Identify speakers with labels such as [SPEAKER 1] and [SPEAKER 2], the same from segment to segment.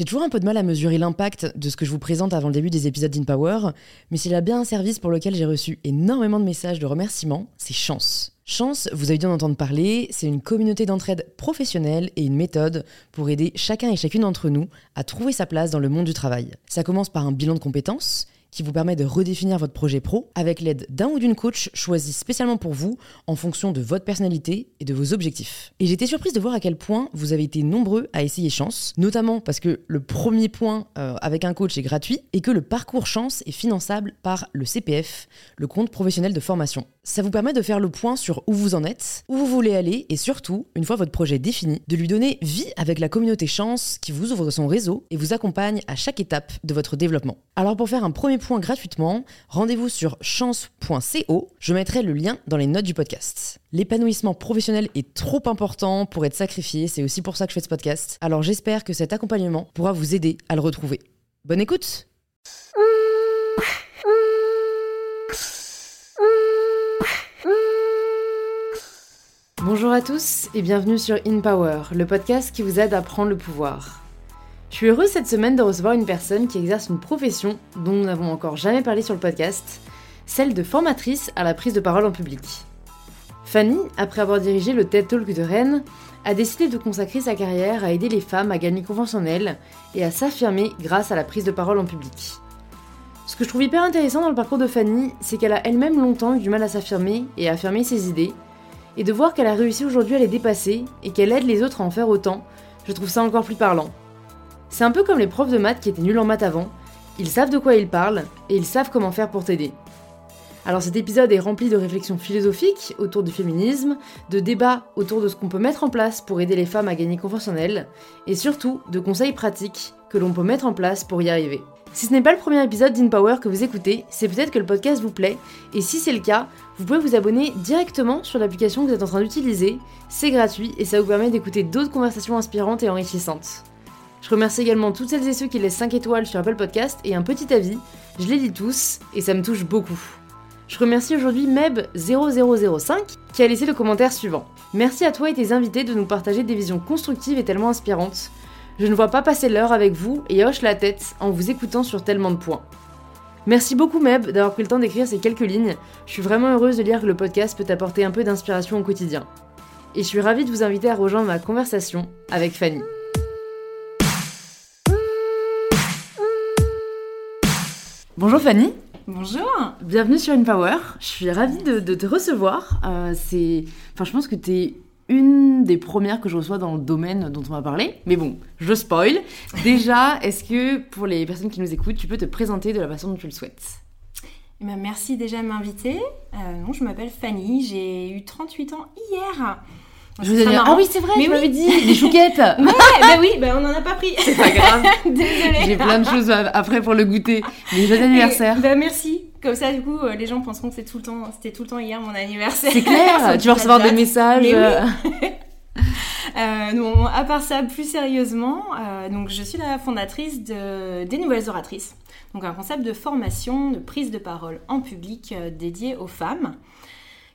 [SPEAKER 1] J'ai toujours un peu de mal à mesurer l'impact de ce que je vous présente avant le début des épisodes d'InPower, mais s'il a bien un service pour lequel j'ai reçu énormément de messages de remerciements, c'est Chance. Chance, vous avez dû en entendre parler, c'est une communauté d'entraide professionnelle et une méthode pour aider chacun et chacune d'entre nous à trouver sa place dans le monde du travail. Ça commence par un bilan de compétences qui vous permet de redéfinir votre projet pro avec l'aide d'un ou d'une coach choisi spécialement pour vous en fonction de votre personnalité et de vos objectifs. Et j'étais surprise de voir à quel point vous avez été nombreux à essayer Chance, notamment parce que le premier point euh, avec un coach est gratuit et que le parcours Chance est finançable par le CPF, le compte professionnel de formation. Ça vous permet de faire le point sur où vous en êtes, où vous voulez aller et surtout, une fois votre projet défini, de lui donner vie avec la communauté Chance qui vous ouvre son réseau et vous accompagne à chaque étape de votre développement. Alors pour faire un premier point gratuitement, rendez-vous sur chance.co, je mettrai le lien dans les notes du podcast. L'épanouissement professionnel est trop important pour être sacrifié, c'est aussi pour ça que je fais ce podcast. Alors j'espère que cet accompagnement pourra vous aider à le retrouver. Bonne écoute Bonjour à tous et bienvenue sur In Power, le podcast qui vous aide à prendre le pouvoir. Je suis heureuse cette semaine de recevoir une personne qui exerce une profession dont nous n'avons encore jamais parlé sur le podcast, celle de formatrice à la prise de parole en public. Fanny, après avoir dirigé le TED Talk de Rennes, a décidé de consacrer sa carrière à aider les femmes à gagner confiance et à s'affirmer grâce à la prise de parole en public. Ce que je trouve hyper intéressant dans le parcours de Fanny, c'est qu'elle a elle-même longtemps eu du mal à s'affirmer et à affirmer ses idées, et de voir qu'elle a réussi aujourd'hui à les dépasser et qu'elle aide les autres à en faire autant, je trouve ça encore plus parlant. C'est un peu comme les profs de maths qui étaient nuls en maths avant, ils savent de quoi ils parlent et ils savent comment faire pour t'aider. Alors cet épisode est rempli de réflexions philosophiques autour du féminisme, de débats autour de ce qu'on peut mettre en place pour aider les femmes à gagner confiance et surtout de conseils pratiques que l'on peut mettre en place pour y arriver. Si ce n'est pas le premier épisode d'InPower que vous écoutez, c'est peut-être que le podcast vous plaît, et si c'est le cas, vous pouvez vous abonner directement sur l'application que vous êtes en train d'utiliser, c'est gratuit et ça vous permet d'écouter d'autres conversations inspirantes et enrichissantes. Je remercie également toutes celles et ceux qui laissent 5 étoiles sur Apple Podcast et un petit avis, je les lis tous et ça me touche beaucoup. Je remercie aujourd'hui Meb0005 qui a laissé le commentaire suivant. Merci à toi et tes invités de nous partager des visions constructives et tellement inspirantes. Je ne vois pas passer l'heure avec vous et hoche la tête en vous écoutant sur tellement de points. Merci beaucoup Meb d'avoir pris le temps d'écrire ces quelques lignes. Je suis vraiment heureuse de lire que le podcast peut apporter un peu d'inspiration au quotidien. Et je suis ravie de vous inviter à rejoindre ma conversation avec Fanny. Bonjour Fanny.
[SPEAKER 2] Bonjour.
[SPEAKER 1] Bienvenue sur InPower. Je suis ravie de, te recevoir. Euh, c'est, enfin, je pense que tu es une des premières que je reçois dans le domaine dont on va parler. Mais bon, je spoil. Déjà, est-ce que pour les personnes qui nous écoutent, tu peux te présenter de la façon dont tu le souhaites?
[SPEAKER 2] Eh ben, merci déjà de m'inviter. Euh, je m'appelle Fanny, j'ai eu 38 ans hier.
[SPEAKER 1] Je vous ai dit, ah oui, c'est vrai, mais tu m'avais dit, les chouquettes.
[SPEAKER 2] ouais, bah oui, bah on en a pas pris.
[SPEAKER 1] C'est pas grave. Désolée. J'ai plein de choses après pour le goûter. Mais joyeux anniversaire.
[SPEAKER 2] Bah merci. Comme ça, du coup, euh, les gens penseront que c'est tout le temps, c'était tout le temps hier mon anniversaire.
[SPEAKER 1] C'est clair. tu vas recevoir des messages.
[SPEAKER 2] Mais oui. euh, à part ça, plus sérieusement, euh, donc je suis la fondatrice de, des Nouvelles Oratrices. Donc un concept de formation, de prise de parole en public euh, dédié aux femmes.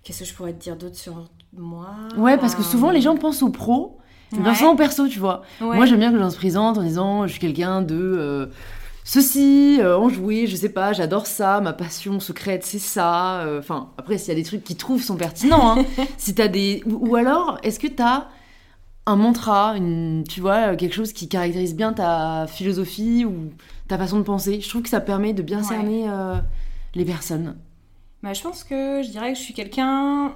[SPEAKER 2] Qu'est-ce que je pourrais te dire d'autre sur moi
[SPEAKER 1] Ouais, parce que souvent les gens pensent aux pros, mais ouais. pensent au perso, tu vois. Moi, j'aime bien que les gens se présentent en disant je suis quelqu'un de euh, ceci, euh, enjoué, je sais pas, j'adore ça, ma passion secrète, c'est ça. euh, Enfin, après, s'il y a des trucs qui trouvent sont pertinents, hein. si t'as des. Ou, ou alors, est-ce que t'as un mantra, une, tu vois, quelque chose qui caractérise bien ta philosophie ou ta façon de penser? Je trouve que ça permet de bien cerner euh, les personnes.
[SPEAKER 2] Bah, je pense que je dirais que je suis quelqu'un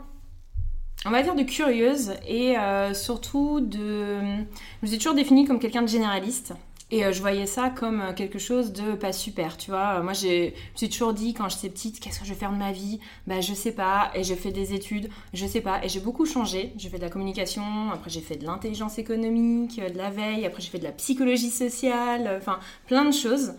[SPEAKER 2] on va dire de curieuse et euh, surtout de. Je me suis toujours définie comme quelqu'un de généraliste. Et euh, je voyais ça comme euh, quelque chose de pas super, tu vois. Moi, je me suis toujours dit quand j'étais petite, qu'est-ce que je vais faire de ma vie? Bah, je sais pas. Et j'ai fait des études, je sais pas. Et j'ai beaucoup changé. J'ai fait de la communication, après j'ai fait de l'intelligence économique, de la veille, après j'ai fait de la psychologie sociale, enfin plein de choses.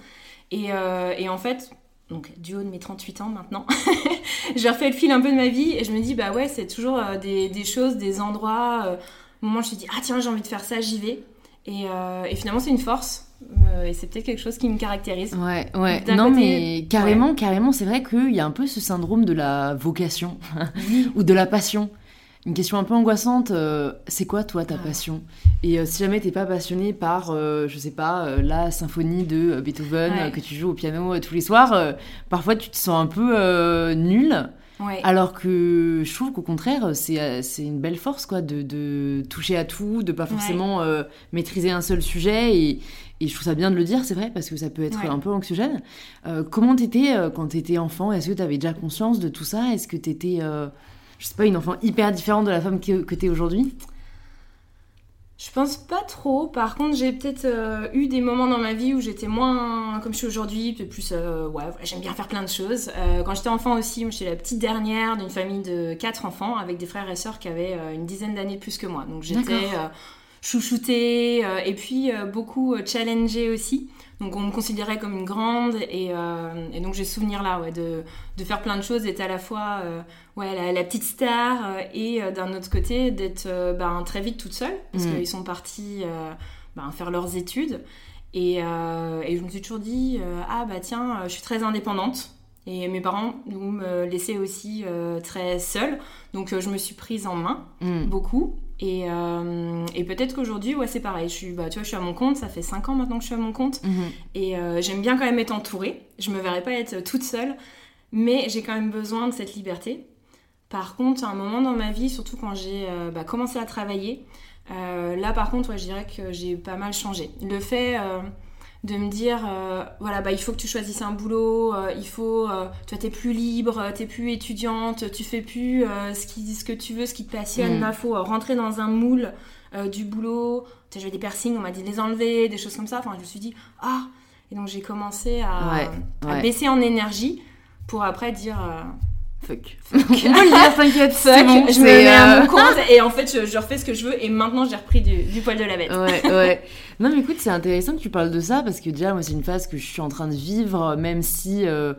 [SPEAKER 2] Et, et en fait, donc du haut de mes 38 ans maintenant, j'ai refait le fil un peu de ma vie et je me dis, bah ouais, c'est toujours euh, des, des, choses, des endroits. Euh, au moment où je me dis, ah tiens, j'ai envie de faire ça, j'y vais. Et, euh, et finalement, c'est une force. Euh, et c'est peut-être quelque chose qui me caractérise.
[SPEAKER 1] Ouais, ouais. Non, côté, mais carrément, ouais. carrément, c'est vrai qu'il y a un peu ce syndrome de la vocation ou de la passion. Une question un peu angoissante, euh, c'est quoi toi ta passion? Et euh, si jamais t'es pas passionné par, euh, je sais pas, la symphonie de Beethoven que tu joues au piano tous les soirs, parfois tu te sens un peu nul. Alors que je trouve qu'au contraire, c'est une belle force quoi, de, de, toucher à tout, de pas forcément maîtriser un seul sujet. Et, et, je trouve ça bien de le dire, c'est vrai, parce que ça peut être un peu anxiogène. comment t'étais quand t'étais enfant? Est-ce que t'avais déjà conscience de tout ça? Est-ce que t'étais je sais pas, une enfant hyper différente de la femme que, que tu es aujourd'hui
[SPEAKER 2] je pense pas trop. Par contre, j'ai peut-être euh, eu des moments dans ma vie où j'étais moins comme je suis aujourd'hui, plus euh, ouais, j'aime bien faire plein de choses. Euh, quand j'étais enfant aussi, j'étais la petite dernière d'une famille de quatre enfants avec des frères et sœurs qui avaient une dizaine d'années plus que moi. Donc j'étais chouchoutée et puis beaucoup challengée aussi. Donc on me considérait comme une grande et, euh, donc j'ai souvenir là ouais, de, de, faire plein de choses, d'être à la fois euh, ouais, la, petite star euh, et d'un autre côté d'être ben, très vite toute seule parce mm. qu'ils sont partis ben, faire leurs études. Et, et, je me suis toujours dit, ah bah tiens, je suis très indépendante. Et mes parents nous me laissaient aussi très seule. Donc je me suis prise en main mm. beaucoup. Euh, et, peut-être qu'aujourd'hui, ouais, c'est pareil. Je suis, bah, tu vois, je suis à mon compte, ça fait 5 ans maintenant que je suis à mon compte. Mhm. Et euh, j'aime bien quand même être entourée. Je me verrais pas être toute seule, mais j'ai quand même besoin de cette liberté. Par contre, à un moment dans ma vie, surtout quand j'ai euh, bah, commencé à travailler, là par contre, ouais, je dirais que j'ai pas mal changé. Le fait de me dire euh, voilà bah il faut que tu choisisses un boulot euh, il faut euh, tu t'es plus libre t'es plus étudiante tu fais plus ce qui ce que tu veux ce qui te passionne. Il mm. faut rentrer dans un moule du boulot. As des piercings on m'a dit de les enlever des choses comme ça. Enfin je me suis dit ah! Et donc j'ai commencé à, baisser en énergie pour après dire
[SPEAKER 1] Fuck. On peut le dire, t'inquiète.
[SPEAKER 2] Fuck, je me mets à mon compte et en fait, je, refais ce que je veux et maintenant, j'ai repris du, du, poil de la bête.
[SPEAKER 1] Ouais, ouais. Non, mais écoute, c'est intéressant que tu parles de ça parce que déjà, moi, c'est une phase que je suis en train de vivre, même si. Euh,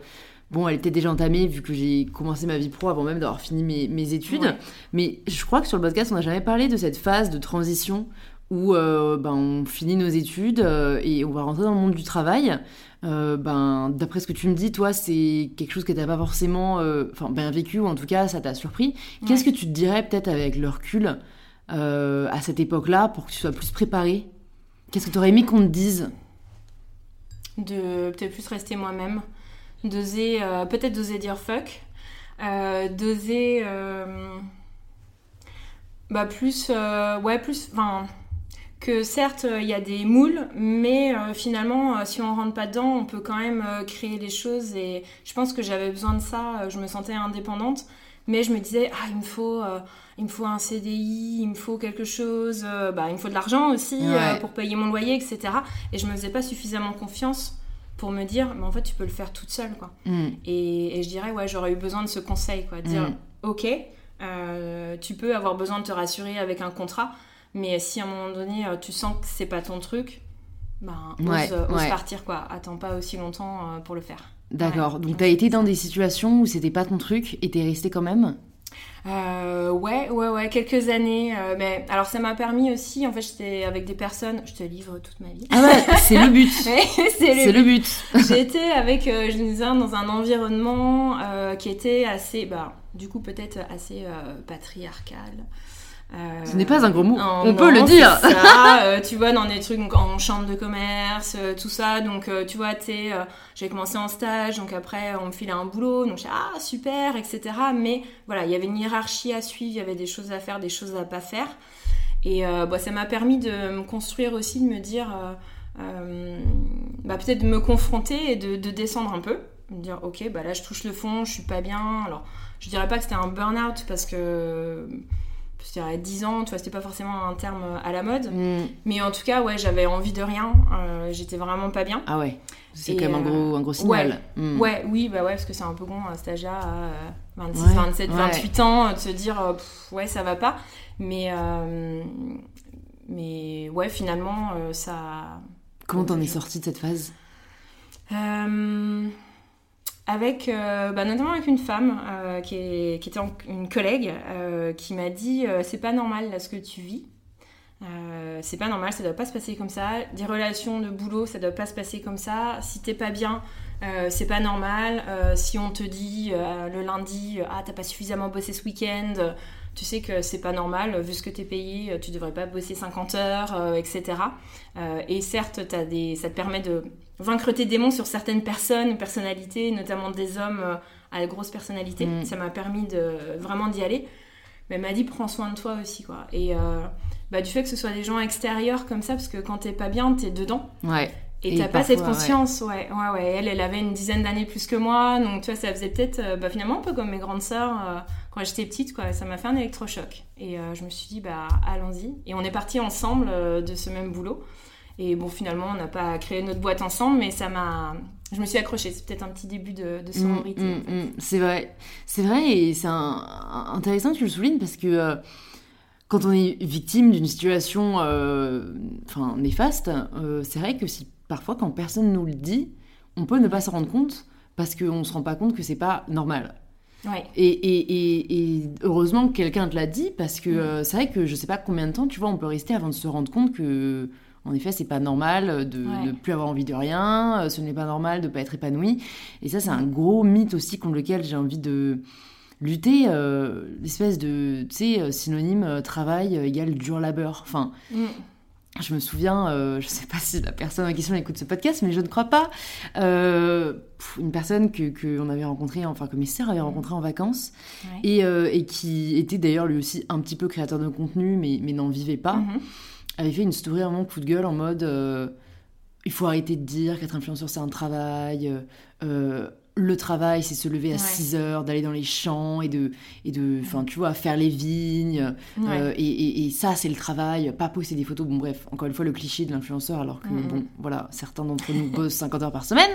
[SPEAKER 1] bon, elle était déjà entamée vu que j'ai commencé ma vie pro avant même d'avoir fini mes, mes études. Mais je crois que sur le podcast, on n'a jamais parlé de cette phase de transition où euh, ben, on finit nos études euh, et on va rentrer dans le monde du travail. Euh, ben, d'après ce que tu me dis, toi, c'est quelque chose que tu n'as pas forcément enfin, bien vécu, ou en tout cas, ça t'a surpris. Qu'est-ce que tu te dirais peut-être avec le recul à cette époque-là pour que tu sois plus préparé? Qu'est-ce que tu aurais aimé qu'on te dise?
[SPEAKER 2] De peut-être plus rester moi-même, d'oser, peut-être d'oser dire fuck, d'oser... bah plus... ouais, plus... Enfin que certes il y a des moules, mais euh, finalement euh, si on rentre pas dedans, on peut quand même euh, créer les choses et je pense que j'avais besoin de ça, je me sentais indépendante, mais je me disais ah il me faut il me faut un CDI, il me faut quelque chose, bah il me faut de l'argent aussi pour payer mon loyer etc. Et je me faisais pas suffisamment confiance pour me dire mais en fait tu peux le faire toute seule quoi. Mm. Et, je dirais ouais j'aurais eu besoin de ce conseil quoi, de dire mm. ok tu peux avoir besoin de te rassurer avec un contrat mais si à un moment donné, euh, tu sens que c'est pas ton truc, ben, ose, partir, quoi. Attends pas aussi longtemps euh, pour le faire.
[SPEAKER 1] D'accord. Donc, tu as été dans des situations où c'était pas ton truc et t'es resté quand même?
[SPEAKER 2] Euh, ouais, ouais, ouais, quelques années. mais alors, ça m'a permis aussi. En fait, j'étais avec des personnes. Je te livre toute ma vie.
[SPEAKER 1] Ah ouais, c'est le but. c'est le, but.
[SPEAKER 2] J'étais avec, je disais, dans un environnement qui était assez, bah, du coup, peut-être assez patriarcal.
[SPEAKER 1] Euh, Ce n'est pas un gros mot. On peut le dire.
[SPEAKER 2] Ça, euh, tu vois, dans des trucs en chambre de commerce, euh, tout ça. Donc, tu vois, tu j'ai commencé en stage, donc après, on me filait un boulot. Donc, j'ai ah, super, etc. Mais voilà, il y avait une hiérarchie à suivre, il y avait des choses à faire, des choses à pas faire. Et bah, ça m'a permis de me construire aussi, de me dire, bah, peut-être de me confronter et de, de, descendre un peu. Me dire, ok, bah là, je touche le fond, je suis pas bien. Alors, je dirais pas que c'était un burn-out parce que je dirais 10 ans, tu vois, c'était pas forcément un terme à la mode. Mm. Mais en tout cas, ouais, j'avais envie de rien. Euh, j'étais vraiment pas bien.
[SPEAKER 1] Ah ouais, c'est quand même un, gros, un gros signal.
[SPEAKER 2] Ouais, mm. ouais, oui, bah ouais, parce que c'est un peu con, un stagiaire à 26, 27, 28 ans, de se dire, euh, ouais, ça va pas. Mais, euh, mais ouais, finalement, ça.
[SPEAKER 1] Comment t'en es sortie de cette phase?
[SPEAKER 2] Avec euh, bah, notamment avec une femme euh, qui, était une collègue euh, qui m'a dit c'est pas normal ce que tu vis. C'est pas normal ça doit pas se passer comme ça. Des relations de boulot ça doit pas se passer comme ça. Si t'es pas bien c'est pas normal. Si on te dit le lundi ah t'as pas suffisamment bossé ce week-end tu sais que c'est pas normal, vu ce que tu es payé, tu devrais pas bosser 50 heures, etc. et certes, as des, ça te permet de vaincre tes démons sur certaines personnes, personnalités, notamment des hommes à grosse personnalité. Mm. Ça m'a permis de vraiment d'y aller. Mais elle m'a dit prends soin de toi aussi quoi. Et bah, du fait que ce soit des gens extérieurs comme ça, parce que quand t'es pas bien, t'es dedans.
[SPEAKER 1] Ouais.
[SPEAKER 2] Et t'as pas cette conscience, ouais. ouais, ouais, Elle, elle avait une dizaine d'années plus que moi, donc tu vois, ça faisait peut-être, euh, bah, finalement, un peu comme mes grandes sœurs euh, quand j'étais petite, quoi. Ça m'a fait un électrochoc. Et euh, je me suis dit, bah, allons-y. Et on est partis ensemble de ce même boulot. Et bon, finalement, on n'a pas créé notre boîte ensemble, mais ça m'a. Je me suis accrochée. C'est peut-être un petit début de, de sororité.
[SPEAKER 1] Mm, mm, mm. C'est vrai. C'est vrai, et c'est intéressant que tu le soulignes parce que quand on est victime d'une situation enfin, néfaste, c'est vrai que si parfois, quand personne nous le dit, on peut ne pas se rendre compte parce qu'on ne se rend pas compte que c'est pas normal. Et, heureusement que quelqu'un te l'a dit parce que mm. euh, c'est vrai que je sais pas combien de temps, tu vois, on peut rester avant de se rendre compte que, en effet, c'est pas normal de ne plus avoir envie de rien, euh, ce n'est pas normal de pas être épanoui. Et ça, c'est un gros mythe aussi contre lequel j'ai envie de lutter, euh, l'espèce de, tu sais, synonyme travail égale dur labeur. Enfin, mm je me souviens, euh, je ne sais pas si la personne en question écoute ce podcast, mais je ne crois pas, euh, une personne que qu'on avait rencontrée, enfin que mes sœurs avaient rencontrée en vacances, euh, et, qui était d'ailleurs lui aussi un petit peu créateur de contenu, mais, mais n'en vivait pas, mhm. avait fait une story vraiment coup de gueule en mode il faut arrêter de dire qu'être influenceur c'est un travail, le travail, c'est se lever à 6 heures, d'aller dans les champs et de, et de, enfin, tu vois, faire les vignes. Euh, et, ça, c'est le travail, pas poster des photos. Bon, bref, encore une fois, le cliché de l'influenceur, alors que, bon, voilà, certains d'entre nous bossent 50 heures par semaine.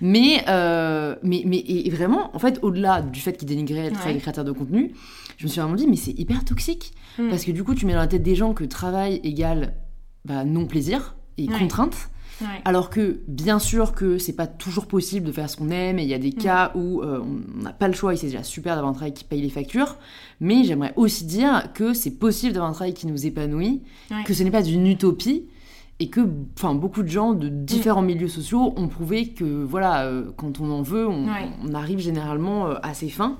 [SPEAKER 1] Mais, euh, mais, mais et vraiment, en fait, au-delà du fait qu'ils dénigraient le travail des créateurs de contenu, je me suis vraiment dit, mais c'est hyper toxique. Mm. Parce que du coup, tu mets dans la tête des gens que travail égale bah, non-plaisir et contrainte. Alors que bien sûr que c'est pas toujours possible de faire ce qu'on aime et il y a des cas où euh, on n'a pas le choix et c'est déjà super d'avoir un travail qui paye les factures. Mais j'aimerais aussi dire que c'est possible d'avoir un travail qui nous épanouit, que ce n'est pas une utopie et que enfin beaucoup de gens de différents mm. milieux sociaux ont prouvé que voilà euh, quand on en veut on, on arrive généralement euh, à ses fins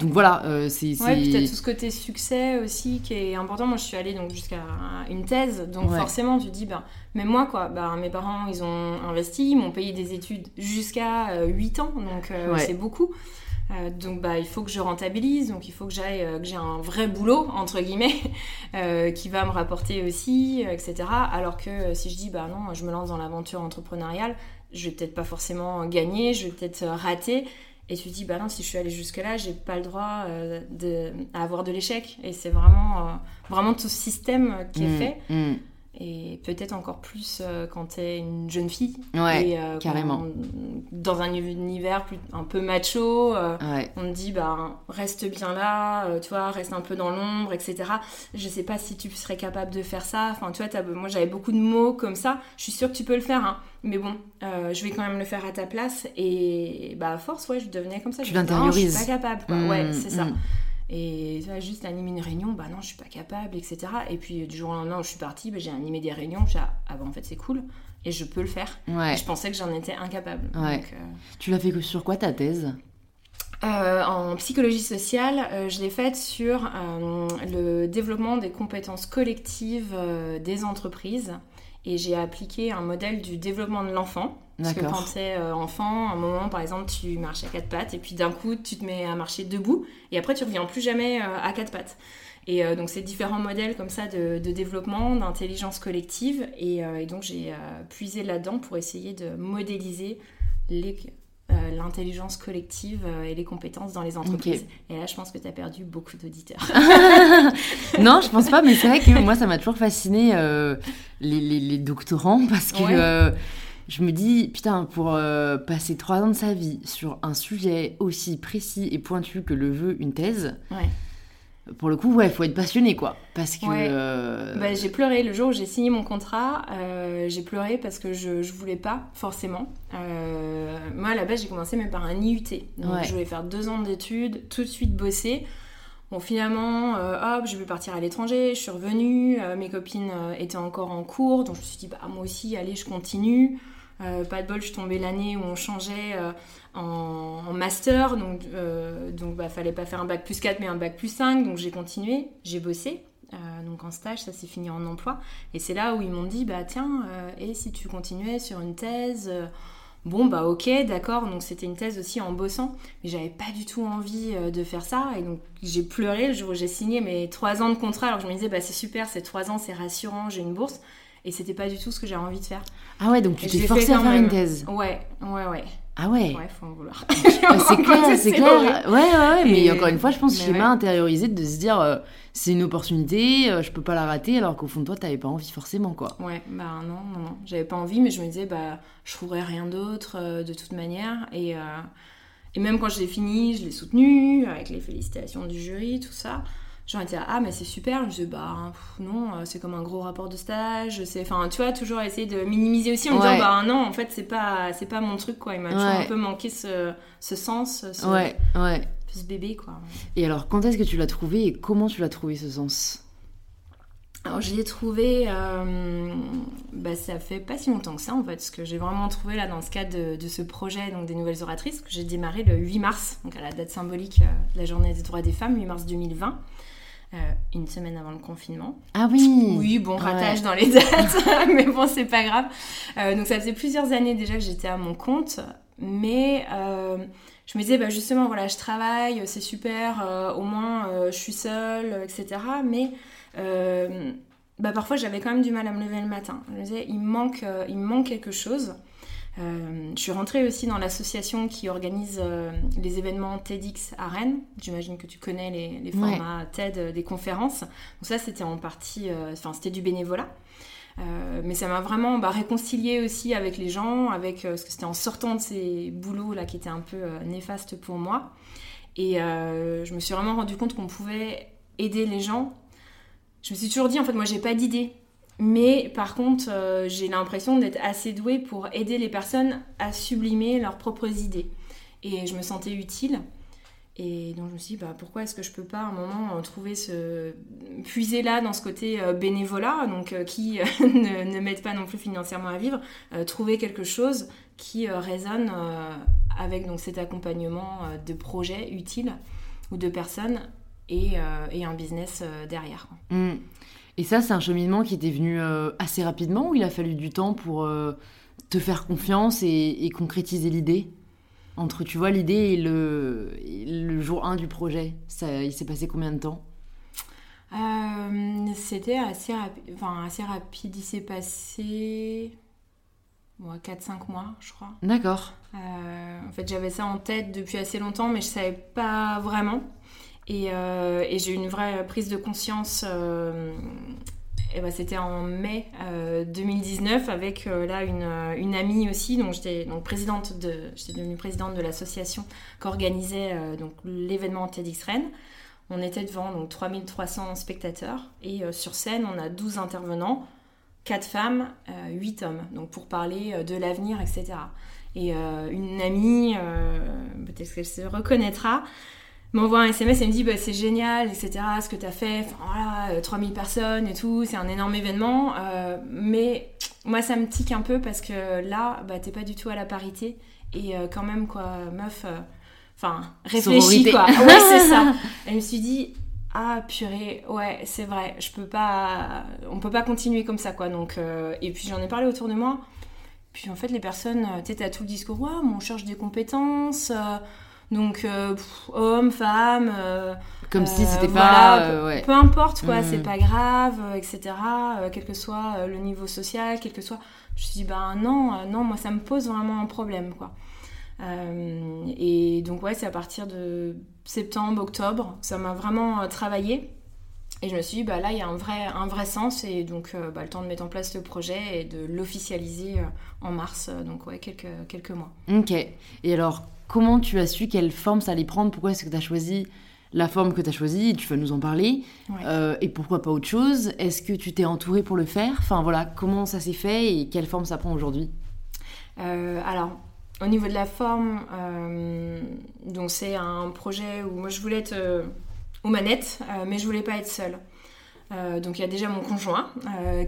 [SPEAKER 1] donc voilà, euh, c'est.
[SPEAKER 2] Ouais, puis tout ce côté succès aussi qui est important. Moi, je suis allée donc jusqu'à une thèse, donc forcément, tu dis, ben, même moi, quoi, ben, mes parents, ils ont investi, ils m'ont payé des études jusqu'à 8 euh, ans, donc euh, c'est beaucoup. donc bah, il faut que je rentabilise, donc il faut que j'aille, que j'ai un vrai boulot entre guillemets qui va me rapporter aussi, etc. Alors que si je dis bah non, je me lance dans l'aventure entrepreneuriale, je vais peut-être pas forcément gagner, je vais peut-être rater. Et tu te dis, bah non, si je suis allée jusque-là, j'ai pas le droit euh, de, à avoir de l'échec. Et c'est vraiment, euh, vraiment tout ce système qui est mm, fait. Mm. Et peut-être encore plus euh, quand tu es une jeune fille.
[SPEAKER 1] Ouais, et, carrément.
[SPEAKER 2] dans un univers plus, un peu macho, on te dit, bah, reste bien là, tu vois, reste un peu dans l'ombre, etc. Je sais pas si tu serais capable de faire ça. Enfin, tu vois, moi j'avais beaucoup de mots comme ça. Je suis sûre que tu peux le faire, hein. Mais bon, euh, je vais quand même le faire à ta place. Et bah, à force, ouais, je devenais comme ça.
[SPEAKER 1] Tu l'intériorises.
[SPEAKER 2] Je suis pas capable, quoi. ouais, mmh, c'est ça. Et vois, juste animer une réunion, bah non, je suis pas capable, etc. Et puis du jour au lendemain où je suis partie, bah, j'ai animé des réunions. Je ah, ah bah en fait, c'est cool. Et je peux le faire.
[SPEAKER 1] Ouais.
[SPEAKER 2] je pensais que j'en étais incapable.
[SPEAKER 1] Ouais.
[SPEAKER 2] Donc, euh,
[SPEAKER 1] Tu l'as fait sur quoi ta thèse?
[SPEAKER 2] Euh, en psychologie sociale, je l'ai faite sur le développement des compétences collectives des entreprises et j'ai appliqué un modèle du développement de l'enfant. Parce que quand tu es euh, enfant, à un moment, par exemple, tu marches à quatre pattes et puis d'un coup, tu te mets à marcher debout et après, tu reviens plus jamais euh, à quatre pattes. Et euh, donc, c'est différents modèles comme ça de, développement, d'intelligence collective. Et, et donc, j'ai puisé là-dedans pour essayer de modéliser l'intelligence collective et les compétences dans les entreprises. Et là, je pense que tu as perdu beaucoup d'auditeurs.
[SPEAKER 1] non, je pense pas, mais c'est vrai que moi, ça m'a toujours fasciné les, les, doctorants parce que je me dis, putain, pour passer trois ans de sa vie sur un sujet aussi précis et pointu que le veut une thèse.
[SPEAKER 2] Ouais
[SPEAKER 1] pour le coup, ouais, faut être passionné, quoi. Parce que.
[SPEAKER 2] Euh, bah, j'ai pleuré le jour où j'ai signé mon contrat. Euh, j'ai pleuré parce que je, je voulais pas, forcément. Euh, moi, à la base, j'ai commencé même par un IUT. Donc, je voulais faire deux ans d'études, tout de suite bosser. Bon, finalement, hop, je vais partir à l'étranger. Je suis revenue. mes copines étaient encore en cours. Donc, je me suis dit, bah, moi aussi, allez, je continue. Pas de bol, je suis tombée l'année où on changeait en, master, donc donc bah, fallait pas faire un bac plus 4 mais un bac plus 5, donc j'ai continué, j'ai bossé. donc en stage, ça s'est fini en emploi. Et c'est là où ils m'ont dit, bah tiens, et si tu continuais sur une thèse Bon, bah ok, d'accord, donc c'était une thèse aussi en bossant, mais j'avais pas du tout envie euh, de faire ça, et donc j'ai pleuré le jour où j'ai signé mes trois ans de contrat, alors je me disais, bah c'est super, c'est trois ans, c'est rassurant, j'ai une bourse, et c'était pas du tout ce que j'avais envie de faire.
[SPEAKER 1] Ah ouais, donc tu t'es forcé à faire une thèse
[SPEAKER 2] Ouais, ouais, ouais.
[SPEAKER 1] Ah ouais
[SPEAKER 2] Ouais, faut en vouloir.
[SPEAKER 1] Ah, c'est clair, c'est clair. Ouais, ouais, ouais, mais encore une fois, je pense que j'ai mal intériorisé de se dire, euh, c'est une opportunité, euh, je peux pas la rater, alors qu'au fond de toi, t'avais pas envie forcément, quoi.
[SPEAKER 2] Ouais, bah non, non, non. J'avais pas envie, mais je me disais, bah, je trouverais rien d'autre euh, de toute manière. Et, et même quand je l'ai fini, je l'ai soutenu, avec les félicitations du jury, tout ça. Genre, été ah, mais c'est super. Je disais, bah, non, euh, c'est comme un gros rapport de stage. C'est, enfin, tu vois, toujours essayer de minimiser aussi en me disant, bah, non, en fait, c'est pas, c'est pas mon truc, quoi. Il m'a toujours un peu manqué ce, ce sens, ce,
[SPEAKER 1] ouais, ouais.
[SPEAKER 2] ce bébé, quoi.
[SPEAKER 1] Et alors, quand est-ce que tu l'as trouvé et comment tu l'as trouvé ce sens?
[SPEAKER 2] Alors je l'ai trouvé, euh, bah, ça fait pas si longtemps que ça en fait, ce que j'ai vraiment trouvé là dans ce cadre de, de, ce projet donc des nouvelles oratrices que j'ai démarré le 8 mars, donc à la date symbolique euh, de la journée des droits des femmes, 8 mars 2020. Euh, une semaine avant le confinement.
[SPEAKER 1] Ah oui
[SPEAKER 2] Oui, bon, ratage dans les dates, mais bon, c'est pas grave. Euh, donc ça faisait plusieurs années déjà que j'étais à mon compte, mais euh, je me disais, bah, justement, voilà, je travaille, c'est super, au moins je suis seule, etc. Mais bah, parfois j'avais quand même du mal à me lever le matin. Je me disais, il manque, il me manque quelque chose. Euh, je suis rentrée aussi dans l'association qui organise euh, les événements TEDx à Rennes. J'imagine que tu connais les, formats TED euh, des conférences. Donc ça, c'était en partie, enfin, c'était du bénévolat. mais ça m'a vraiment bah, réconcilié aussi avec les gens, avec parce que c'était en sortant de ces boulots là qui étaient un peu néfastes pour moi. Et je me suis vraiment rendu compte qu'on pouvait aider les gens. Je me suis toujours dit en fait, moi, j'ai pas d'idée mais par contre, euh, j'ai l'impression d'être assez douée pour aider les personnes à sublimer leurs propres idées. Et je me sentais utile. Et donc je me suis dit, bah, pourquoi est-ce que je peux pas à un moment trouver ce... puiser là dans ce côté euh, bénévolat, donc euh, qui ne, m'aide pas non plus financièrement à vivre, trouver quelque chose qui résonne avec donc, cet accompagnement de projets utiles ou de personnes et, et un business derrière.
[SPEAKER 1] Mmh. Et ça, c'est un cheminement qui était venu euh, assez rapidement ou il a fallu du temps pour euh, te faire confiance et, concrétiser l'idée Entre, tu vois, l'idée et le, le jour 1 du projet, ça, il s'est passé combien de temps?
[SPEAKER 2] Euh, C'était assez, enfin, assez rapide. Il s'est passé 4-5 mois, je crois.
[SPEAKER 1] D'accord.
[SPEAKER 2] en fait, j'avais ça en tête depuis assez longtemps, mais je savais pas vraiment. Euh, et, j'ai eu une vraie prise de conscience. Euh, et ben, c'était en mai 2019 euh, avec là une, amie aussi. Donc j'étais donc présidente de, j'étais devenue présidente de l'association qui organisait donc l'événement TEDx Rennes. On était devant donc 3300 spectateurs et sur scène on a 12 intervenants, 4 femmes, 8 hommes. Donc pour parler de l'avenir, etc. Et une amie, peut-être qu'elle se reconnaîtra, m'envoie un SMS et me dit bah, c'est génial, etc. Ce que tu as fait, voilà, 3000 euh, personnes et tout, c'est un énorme événement. Euh, mais moi, ça me tique un peu parce que là, bah, t'es pas du tout à la parité. Et euh, quand même, quoi, meuf, enfin, réfléchis, quoi. Ouais, c'est ça. Et je me suis dit, ah purée, ouais, c'est vrai, je peux pas, on peut pas continuer comme ça, quoi. Donc, et puis j'en ai parlé autour de moi. Puis en fait, les personnes, tu sais, t'as tout le discours, ouais, on cherche des compétences. Donc, euh, homme, femme. Euh,
[SPEAKER 1] Comme si c'était euh, pas.
[SPEAKER 2] Peu importe, quoi, c'est mm. pas grave, etc. quel que soit le niveau social, quel que soit. Je me suis dit, ben non, non, moi ça me pose vraiment un problème, quoi. et donc, ouais, c'est à partir de septembre, octobre, ça m'a vraiment travaillé. Et je me suis dit, bah là, il y a un vrai, un vrai sens, et donc bah, le temps de mettre en place le projet et de l'officialiser en mars, donc ouais, quelques, quelques mois.
[SPEAKER 1] Ok. Et alors, comment tu as su quelle forme ça allait prendre? Pourquoi est-ce que tu as choisi la forme que tu as choisie Tu vas nous en parler. Euh, et pourquoi pas autre chose? Est-ce que tu t'es entouré pour le faire? Enfin voilà, comment ça s'est fait et quelle forme ça prend aujourd'hui?
[SPEAKER 2] Euh, Alors, au niveau de la forme, euh, donc c'est un projet où moi je voulais être aux manettes, mais je voulais pas être seule. donc il y a déjà mon conjoint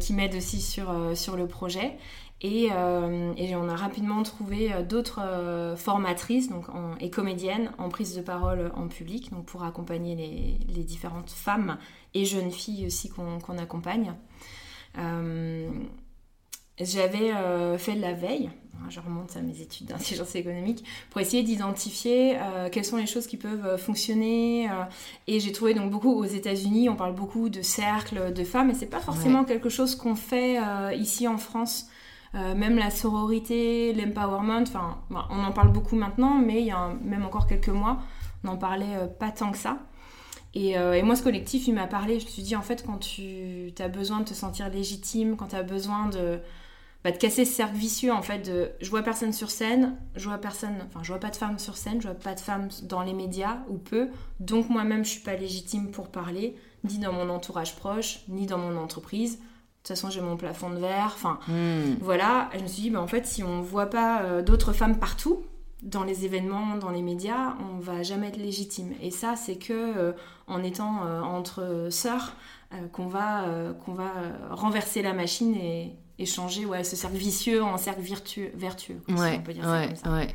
[SPEAKER 2] qui m'aide aussi sur, sur le projet. Et, on a rapidement trouvé d'autres formatrices donc et comédiennes en prise de parole en public, donc pour accompagner les, différentes femmes et jeunes filles aussi qu'on accompagne. J'avais fait de la veille, je remonte à mes études d'intelligence économique, pour essayer d'identifier euh, quelles sont les choses qui peuvent euh, fonctionner. Euh, et j'ai trouvé donc beaucoup aux États-Unis, on parle beaucoup de cercles de femmes, et c'est pas forcément quelque chose qu'on fait ici en France. Même la sororité, l'empowerment, enfin, on en parle beaucoup maintenant, mais il y a même encore quelques mois, on n'en parlait pas tant que ça. Et, et, moi, ce collectif, il m'a parlé. Je me suis dit, en fait, quand tu as besoin de te sentir légitime, quand tu as besoin de, bah, de casser ce cercle vicieux en fait de je vois personne sur scène, je vois personne, enfin je vois pas de femmes sur scène, je vois pas de femmes dans les médias ou peu, donc moi-même je suis pas légitime pour parler, ni dans mon entourage proche, ni dans mon entreprise. De toute façon j'ai mon plafond de verre, enfin hmm. voilà. je me suis dit bah, en fait si on voit pas euh, d'autres femmes partout, dans les événements, dans les médias, on va jamais être légitime. Et ça, c'est que euh, en étant euh, entre sœurs qu'on va, qu'on va renverser la machine et, et changer ouais, ce cercle vicieux en cercle vertueux, vertueux
[SPEAKER 1] ouais, on peut dire ça comme ça. Ouais.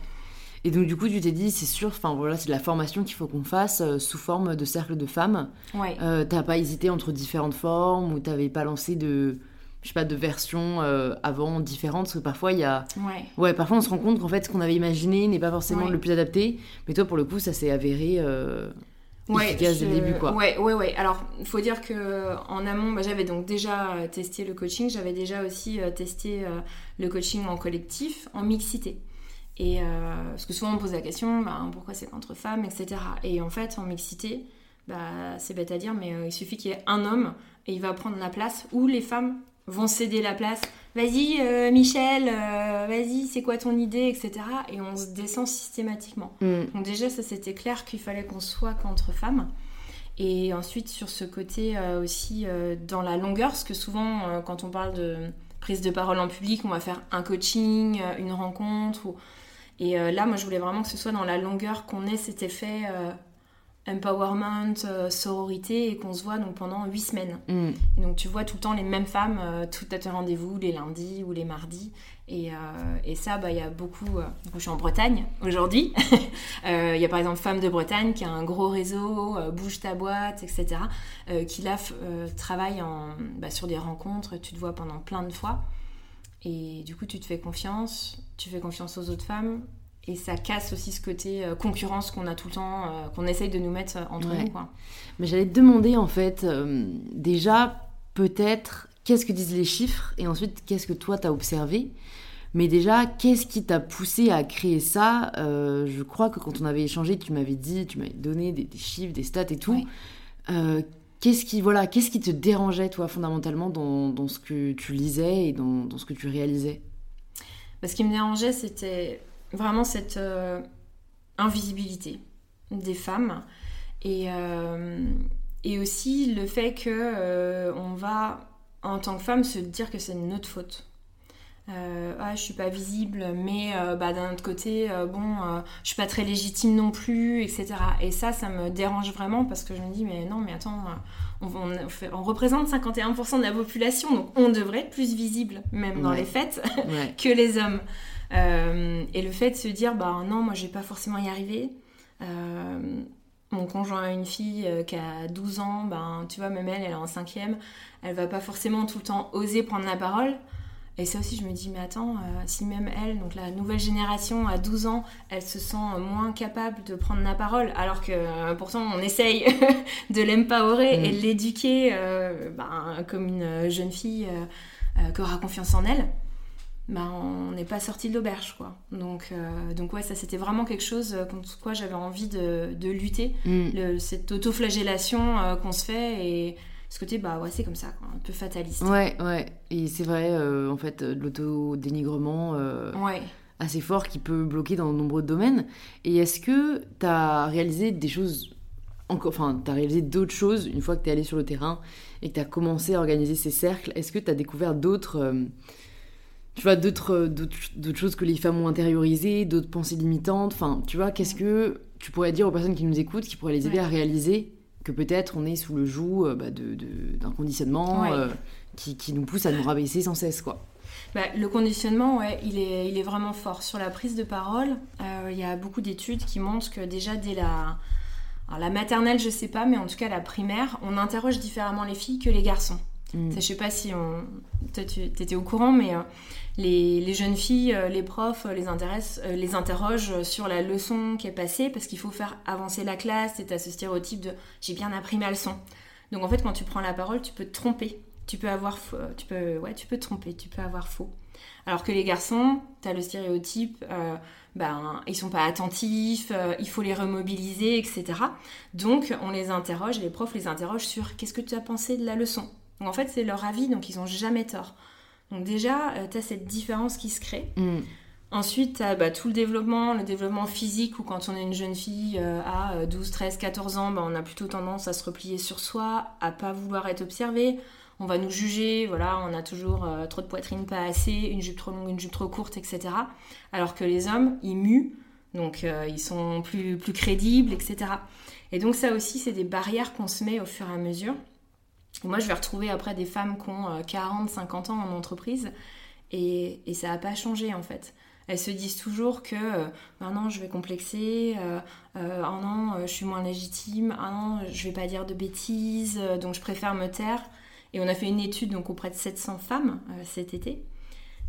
[SPEAKER 1] Et donc du coup, tu t'es dit, c'est sûr, enfin voilà, c'est de la formation qu'il faut qu'on fasse euh, sous forme de cercle de femmes.
[SPEAKER 2] Ouais.
[SPEAKER 1] Euh, t'as pas hésité entre différentes formes ou t'avais pas lancé de, je sais pas, de versions euh, avant différentes? Parce que parfois il y a,
[SPEAKER 2] ouais.
[SPEAKER 1] ouais, parfois on se rend compte qu'en fait ce qu'on avait imaginé n'est pas forcément le plus adapté. Mais toi, pour le coup, ça s'est avéré. Ouais, début quoi.
[SPEAKER 2] Ouais, ouais, ouais. Alors, il faut dire que en amont, bah, j'avais donc déjà testé le coaching, j'avais déjà aussi testé le coaching en collectif, en mixité. Et parce que souvent on me pose la question, bah, pourquoi c'est contre femmes, etc. Et en fait, en mixité, bah, c'est bête à dire, mais il suffit qu'il y ait un homme et il va prendre la place où les femmes vont céder la place. Vas-y, euh, Michel, euh, vas-y, c'est quoi ton idée, etc. Et on se descend systématiquement. Mm. Donc déjà, ça c'était clair qu'il fallait qu'on soit qu'entre femmes. Et ensuite, sur ce côté euh, aussi dans la longueur, parce que souvent, quand on parle de prise de parole en public, on va faire un coaching, une rencontre. Et là, moi, je voulais vraiment que ce soit dans la longueur qu'on ait cet effet empowerment, euh, sororité, et qu'on se voit donc pendant huit semaines. Mm. Et donc tu vois tout le temps les mêmes femmes, euh, tout à tes rendez-vous, les lundis ou les mardis. Et, euh, et ça, bah, il y a beaucoup... je suis en Bretagne aujourd'hui. Il y a par exemple Femmes de Bretagne qui a un gros réseau, Bouge ta boîte, etc. qui là travaille en, bah, sur des rencontres, tu te vois pendant plein de fois. Et du coup, tu te fais confiance, tu fais confiance aux autres femmes, et ça casse aussi ce côté euh, concurrence qu'on a tout le temps, euh, qu'on essaye de nous mettre euh, entre nous. Quoi.
[SPEAKER 1] Mais j'allais te demander en fait, déjà peut-être qu'est-ce que disent les chiffres et ensuite qu'est-ce que toi t'as observé? Mais déjà, qu'est-ce qui t'a poussé à créer ça? Je crois que quand on avait échangé, tu m'avais dit, tu m'avais donné des, chiffres, des stats et tout. Qu'est-ce qui, te dérangeait toi fondamentalement dans, ce que tu lisais et dans, ce que tu réalisais?
[SPEAKER 2] Bah, Ce qui me dérangeait, c'était vraiment cette euh, invisibilité des femmes et, euh, et aussi le fait que euh, on va en tant que femme se dire que c'est notre faute. Ah, je suis pas visible, mais bah, d'un autre côté, bon, je suis pas très légitime non plus, etc. Et ça, ça me dérange vraiment parce que je me dis, mais non, mais attends, on, on, représente 51% de la population, donc on devrait être plus visible, même dans les fêtes, que les hommes. Euh, et le fait de se dire, bah non, moi je vais pas forcément y arriver. Euh, mon conjoint a une fille euh, qui a 12 ans, ben, tu vois, même elle, elle est en cinquième, elle va pas forcément tout le temps oser prendre la parole. Et ça aussi, je me dis, mais attends, si même elle, donc la nouvelle génération à 12 ans, elle se sent moins capable de prendre la parole, alors que pourtant on essaye de l'empowerer et de mm. l'éduquer ben, comme une jeune fille qui aura confiance en elle, bah, on n'est pas sorti de l'auberge quoi. Donc, euh, donc ouais, ça c'était vraiment quelque chose euh, contre quoi j'avais envie de, de lutter, mm. cette autoflagellation euh, qu'on se fait et ce côté bah ouais c'est comme ça quoi, un peu fataliste.
[SPEAKER 1] Ouais ouais et c'est vrai en fait l'auto-dénigrement ouais. assez fort qui peut bloquer dans de nombreux domaines. Et est-ce que tu as réalisé des choses encore, enfin, tu as réalisé d'autres choses une fois que tu es allé sur le terrain et que tu as commencé à organiser ces cercles? Est-ce que tu as découvert d'autres tu vois, d'autres, d'autres, choses que les femmes ont intériorisées, d'autres pensées limitantes? Enfin, tu vois, qu'est-ce que tu pourrais dire aux personnes qui nous écoutent, qui pourraient les aider à réaliser que peut-être on est sous le joug euh, bah, de, d'un conditionnement euh, qui, qui nous pousse à nous rabaisser sans cesse, quoi.
[SPEAKER 2] Bah, le conditionnement, ouais, il est, il est vraiment fort. Sur la prise de parole, euh, il y a beaucoup d'études qui montrent que déjà dès la, la maternelle, je sais pas, mais en tout cas la primaire, on interroge différemment les filles que les garçons. Mm. Ça, je sais pas si on... toi tu étais au courant, mais euh, les, jeunes filles, euh, les profs les, intéressent, les interrogent sur la leçon qui est passée parce qu'il faut faire avancer la classe. C'est à ce stéréotype de j'ai bien appris ma leçon. Donc en fait, quand tu prends la parole, tu peux te tromper tu peux avoir tu peux ouais tu peux tromper tu peux avoir faux alors que les garçons tu as le stéréotype euh, ben ils sont pas attentifs euh, il faut les remobiliser etc donc on les interroge les profs les interrogent sur qu'est-ce que tu as pensé de la leçon? Donc en fait c'est leur avis donc ils ont jamais tort donc déjà euh, tu as cette différence qui se crée mm. Ensuite, tu as bah, tout le développement, le développement physique, où quand on est une jeune fille euh, à 12, 13, 14 ans, bah, on a plutôt tendance à se replier sur soi, à pas vouloir être observé, on va nous juger, voilà, on a toujours euh, trop de poitrine, pas assez, une jupe trop longue, une jupe trop courte, etc. Alors que les hommes, ils muent, donc euh, ils sont plus, plus crédibles, etc. Et donc ça aussi, c'est des barrières qu'on se met au fur et à mesure. Moi, je vais retrouver après des femmes qui ont 40, euh, 50 ans en entreprise, et, ça n'a pas changé en fait. Elles se disent toujours que maintenant je vais complexer, oh non, je suis moins légitime, ah non, je vais pas dire de bêtises, donc je préfère me taire. Et on a fait une étude donc auprès de 700 femmes euh, cet été.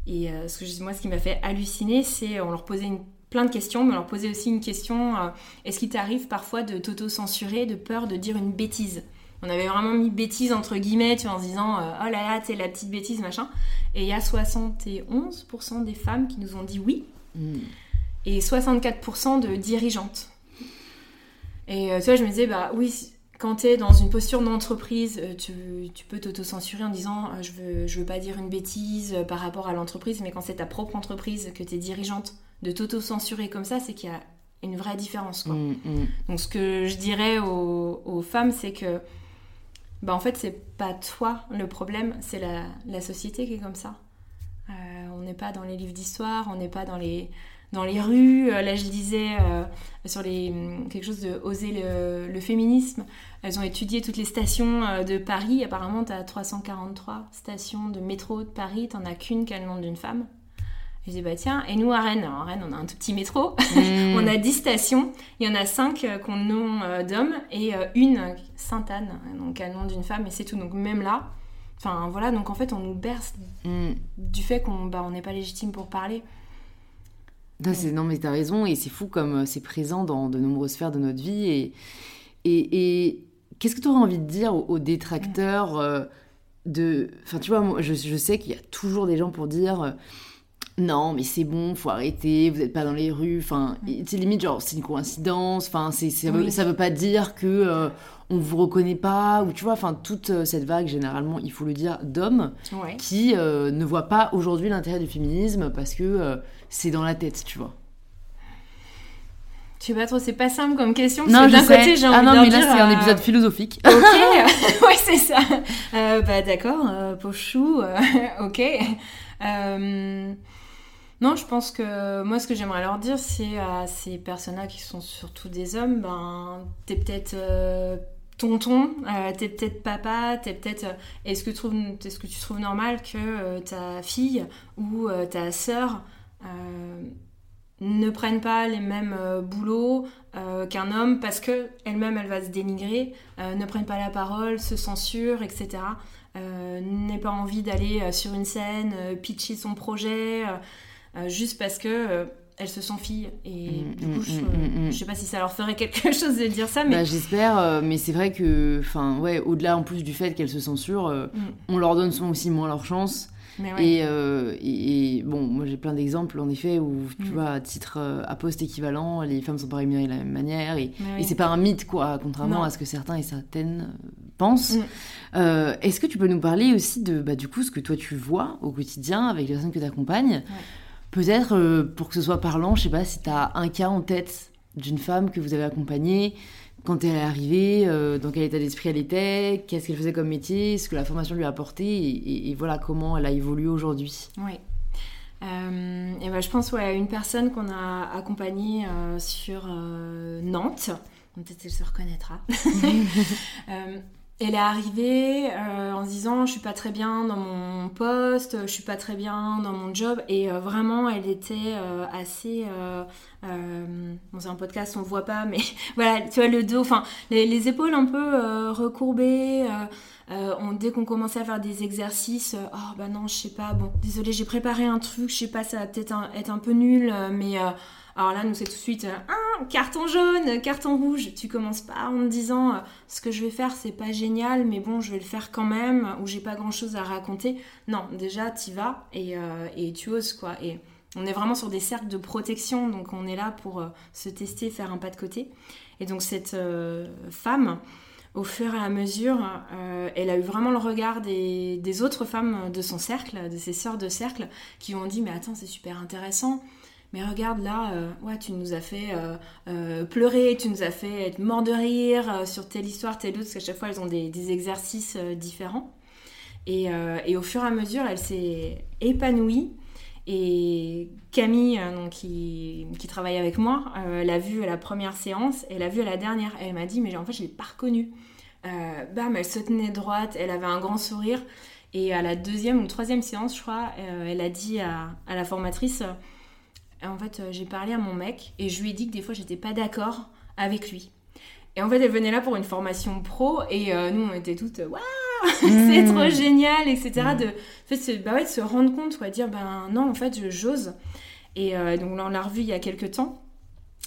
[SPEAKER 2] Et euh, ce moi, ce qui m'a fait halluciner, c'est on leur posait plein de questions, mais on leur posait aussi une question euh, est-ce qu'il t'arrive parfois de t'auto-censurer, de peur de dire une bêtise? On avait vraiment mis bêtise entre guillemets, tu vois, en se disant oh là là, t'es la petite bêtise, machin. Et il y a 71% des femmes qui nous ont dit oui, hmm. et 64% de dirigeantes. Et tu vois, je me disais, bah oui, quand tu es dans une posture d'entreprise, euh, tu, tu, peux t'auto-censurer en disant euh, je veux, je veux pas dire une bêtise euh, par rapport à l'entreprise, mais quand c'est ta propre entreprise, que tu es dirigeante, de t'auto-censurer comme ça, c'est qu'il y a une vraie différence. Quoi. Mm, mm. Donc ce que je dirais aux, femmes, c'est que bah, en fait, c'est pas toi le problème, c'est la, la, société qui est comme ça. on n'est pas dans les livres d'histoire, on n'est pas dans les dans les rues. Euh, là, je lisais euh, sur les, hum, quelque chose de oser le, féminisme. Elles ont étudié toutes les stations euh, de Paris. Apparemment, tu as 343 stations de métro de Paris. Tu as qu'une qui a le nom d'une femme. Je disais, bah tiens, et nous à Rennes, à Rennes, on a un tout petit métro. Hmm. on a 10 stations. Il y en a 5 qu'on nom d'hommes et une Sainte-Anne, donc le nom d'une femme, et c'est tout. Donc même là, enfin voilà, donc en fait, on nous berce hmm. du fait qu'on bah, n'est pas légitime pour parler.
[SPEAKER 1] Non, mais t'as raison, et c'est fou comme euh, c'est présent dans de nombreuses sphères de notre vie. Et, et, qu'est-ce que tu aurais envie de dire aux, détracteurs euh, de. Enfin, tu vois, moi, je, je sais qu'il y a toujours des gens pour dire. Euh, non, mais c'est bon, faut arrêter, vous n'êtes pas dans les rues. Enfin, c'est limite genre, c'est une coïncidence. Enfin, c'est, ça, veut, veut pas dire que on vous reconnaît pas, ou tu vois, enfin, toute cette vague, généralement, il faut le dire, d'hommes qui ne voient pas aujourd'hui l'intérêt du féminisme parce que c'est dans la tête, tu vois
[SPEAKER 2] je sais pas trop, c'est pas simple comme question.
[SPEAKER 1] non, d'un côté, j'ai ah envie ah non, mais là, c'est un euh, épisode philosophique.
[SPEAKER 2] Ok, oui, c'est ça. Euh, bah d'accord, euh, Pochou, euh, ok. Non, je pense que moi, ce que j'aimerais leur dire, c'est à ces personnes-là qui sont surtout des hommes, ben, t'es peut-être tonton, t'es peut-être papa, t'es peut-être. Est-ce que, tu trouves normal que ta fille ou ta sœur euh, ne prennent pas les mêmes euh, boulots euh, qu'un homme parce que elle-même elle va se dénigrer, ne prennent pas la parole, se censurent, etc. n'aient pas envie d'aller sur une scène, pitcher son projet, juste parce que elles se sont filles. Et mm, du coup, mm, je, mm, je, sais pas si ça leur ferait quelque chose de dire ça, mais.
[SPEAKER 1] Bah, J'espère, mais c'est vrai que, enfin, ouais, au-delà en plus du fait qu'elles se censurent, on leur donne aussi moins leur chance. Euh, et, bon, moi j'ai plein d'exemples en effet où tu vois, à titre euh, à poste équivalent, les femmes sont pas rémunérées de la même manière et, c'est pas un mythe quoi, contrairement à ce que certains et certaines euh, pensent. Est-ce que tu peux nous parler aussi de bah, du coup ce que toi tu vois au quotidien avec les personnes que tu accompagnes Peut-être pour que ce soit parlant, je sais pas si tu as un cas en tête d'une femme que vous avez accompagnée quand elle est arrivée, euh, dans quel état d'esprit elle était, qu'est-ce qu'elle faisait comme métier, ce que la formation lui a apporté, et, voilà comment elle a évolué aujourd'hui.
[SPEAKER 2] Oui. Euh, et ben, je pense ouais, à une personne qu'on a accompagnée euh, sur Nantes, peut-être elle se reconnaîtra. elle est arrivée euh, en se disant je suis pas très bien dans mon poste, je suis pas très bien dans mon job. Et euh, vraiment elle était euh, assez bon c'est un podcast on voit pas mais voilà tu vois le dos enfin les, épaules un peu recourbées on, dès qu'on commençait à faire des exercices oh bah non je sais pas bon désolé j'ai préparé un truc je sais pas ça va peut-être être un peu nul mais alors là, nous, c'est tout de suite un carton jaune, carton rouge. Tu commences pas en me disant euh, ce que je vais faire, c'est pas génial, mais bon, je vais le faire quand même, ou j'ai pas grand chose à raconter. Non, déjà, t'y vas et, euh, et tu oses, quoi. Et on est vraiment sur des cercles de protection, donc on est là pour euh, se tester, faire un pas de côté. Et donc, cette femme, au fur et à mesure, elle a eu vraiment le regard des, des, autres femmes de son cercle, de ses sœurs de cercle, qui ont dit Mais attends, c'est super intéressant mais regarde là, euh, ouais, tu nous as fait euh, euh, pleurer, tu nous as fait être mort de rire sur telle histoire, telle autre, parce qu'à chaque fois elles ont des, exercices différents. Et, au fur et à mesure, elle s'est épanouie. Et Camille, donc, qui, travaille avec moi, l'a vue à la première séance et l'a vue à la dernière. Elle m'a dit, mais en fait, je ne l'ai pas reconnue. bam, elle se tenait droite, elle avait un grand sourire. Et à la deuxième ou troisième séance, je crois, elle a dit à la formatrice en fait, euh, j'ai parlé à mon mec et je lui ai dit que des fois, j'étais pas d'accord avec lui. Et en fait, elle venait là pour une formation pro et euh, nous, on était toutes waouh, c'est mmh. trop génial, etc. Mmh. De, fait, se, bah ouais, de se rendre compte, quoi, dire ben non, en fait, j'ose. Et euh, donc là, on l'a revue il y a quelques temps.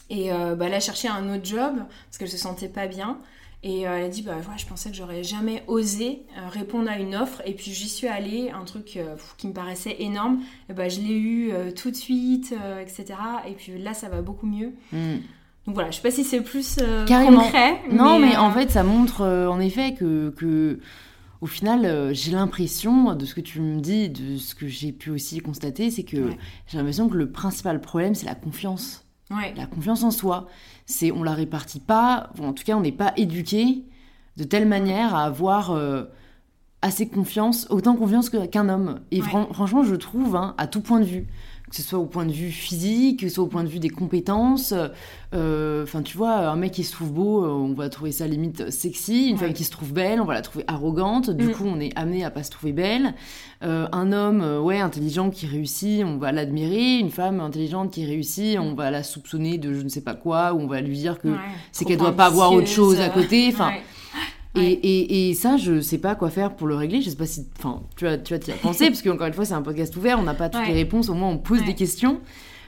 [SPEAKER 2] Et bah, elle a cherché un autre job parce qu'elle se sentait pas bien. Et euh, elle a dit, bah je pensais que j'aurais jamais osé euh, répondre à une offre. Et puis j'y suis allée, un truc euh, qui me paraissait énorme. Et bah, je l'ai eu tout de suite, etc. Et puis là, ça va beaucoup mieux. Hmm. Donc voilà, je sais pas si c'est plus concret.
[SPEAKER 1] Non, mais, en fait, ça montre en effet que, que au final, j'ai l'impression, de ce que tu me dis, de ce que j'ai pu aussi constater, c'est que j'ai l'impression que le principal problème, c'est la confiance. La confiance en soi, c'est on la répartit pas, en tout cas on n'est pas éduqué de telle manière à avoir euh, assez confiance, autant confiance qu'un homme. Et franchement, je trouve, hein, à tout point de vue, que ce soit au point de vue physique, que ce soit au point de vue des compétences. Euh, enfin, tu vois, un mec qui se trouve beau, euh, on va trouver ça limite sexy. Une femme qui se trouve belle, on va la trouver arrogante. Du mm. coup, on est amené à pas se trouver belle. Euh, un homme, ouais, intelligent qui réussit, on va l'admirer. Une femme intelligente qui réussit, on va la soupçonner de je ne sais pas quoi, ou on va lui dire que c'est qu'elle doit pas avoir autre chose à côté. Enfin. Et, ça, je sais pas quoi faire pour le régler. Je sais pas si. Enfin, tu vas, tu vas t'y penser, parce qu'encore une fois, c'est un podcast ouvert, on n'a pas toutes les réponses, au moins on pose des questions.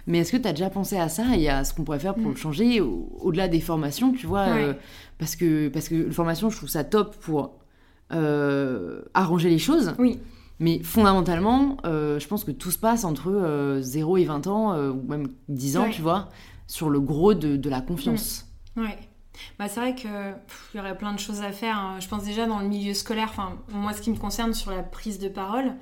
[SPEAKER 1] Mais est-ce que tu as déjà pensé à ça et à ce qu'on pourrait faire pour mm. le changer au-delà des formations, tu vois euh, parce, que, parce que la formation, je trouve ça top pour euh, arranger les choses.
[SPEAKER 2] Oui.
[SPEAKER 1] Mais fondamentalement, euh, je pense que tout se passe entre 0 et 20 ans, ou même 10 ans, tu vois, sur le gros de, de la confiance.
[SPEAKER 2] Mm. Ouais. Bah, c'est vrai qu'il y aurait plein de choses à faire. Hein. Je pense déjà dans le milieu scolaire, enfin, moi, ce qui me concerne sur la prise de parole,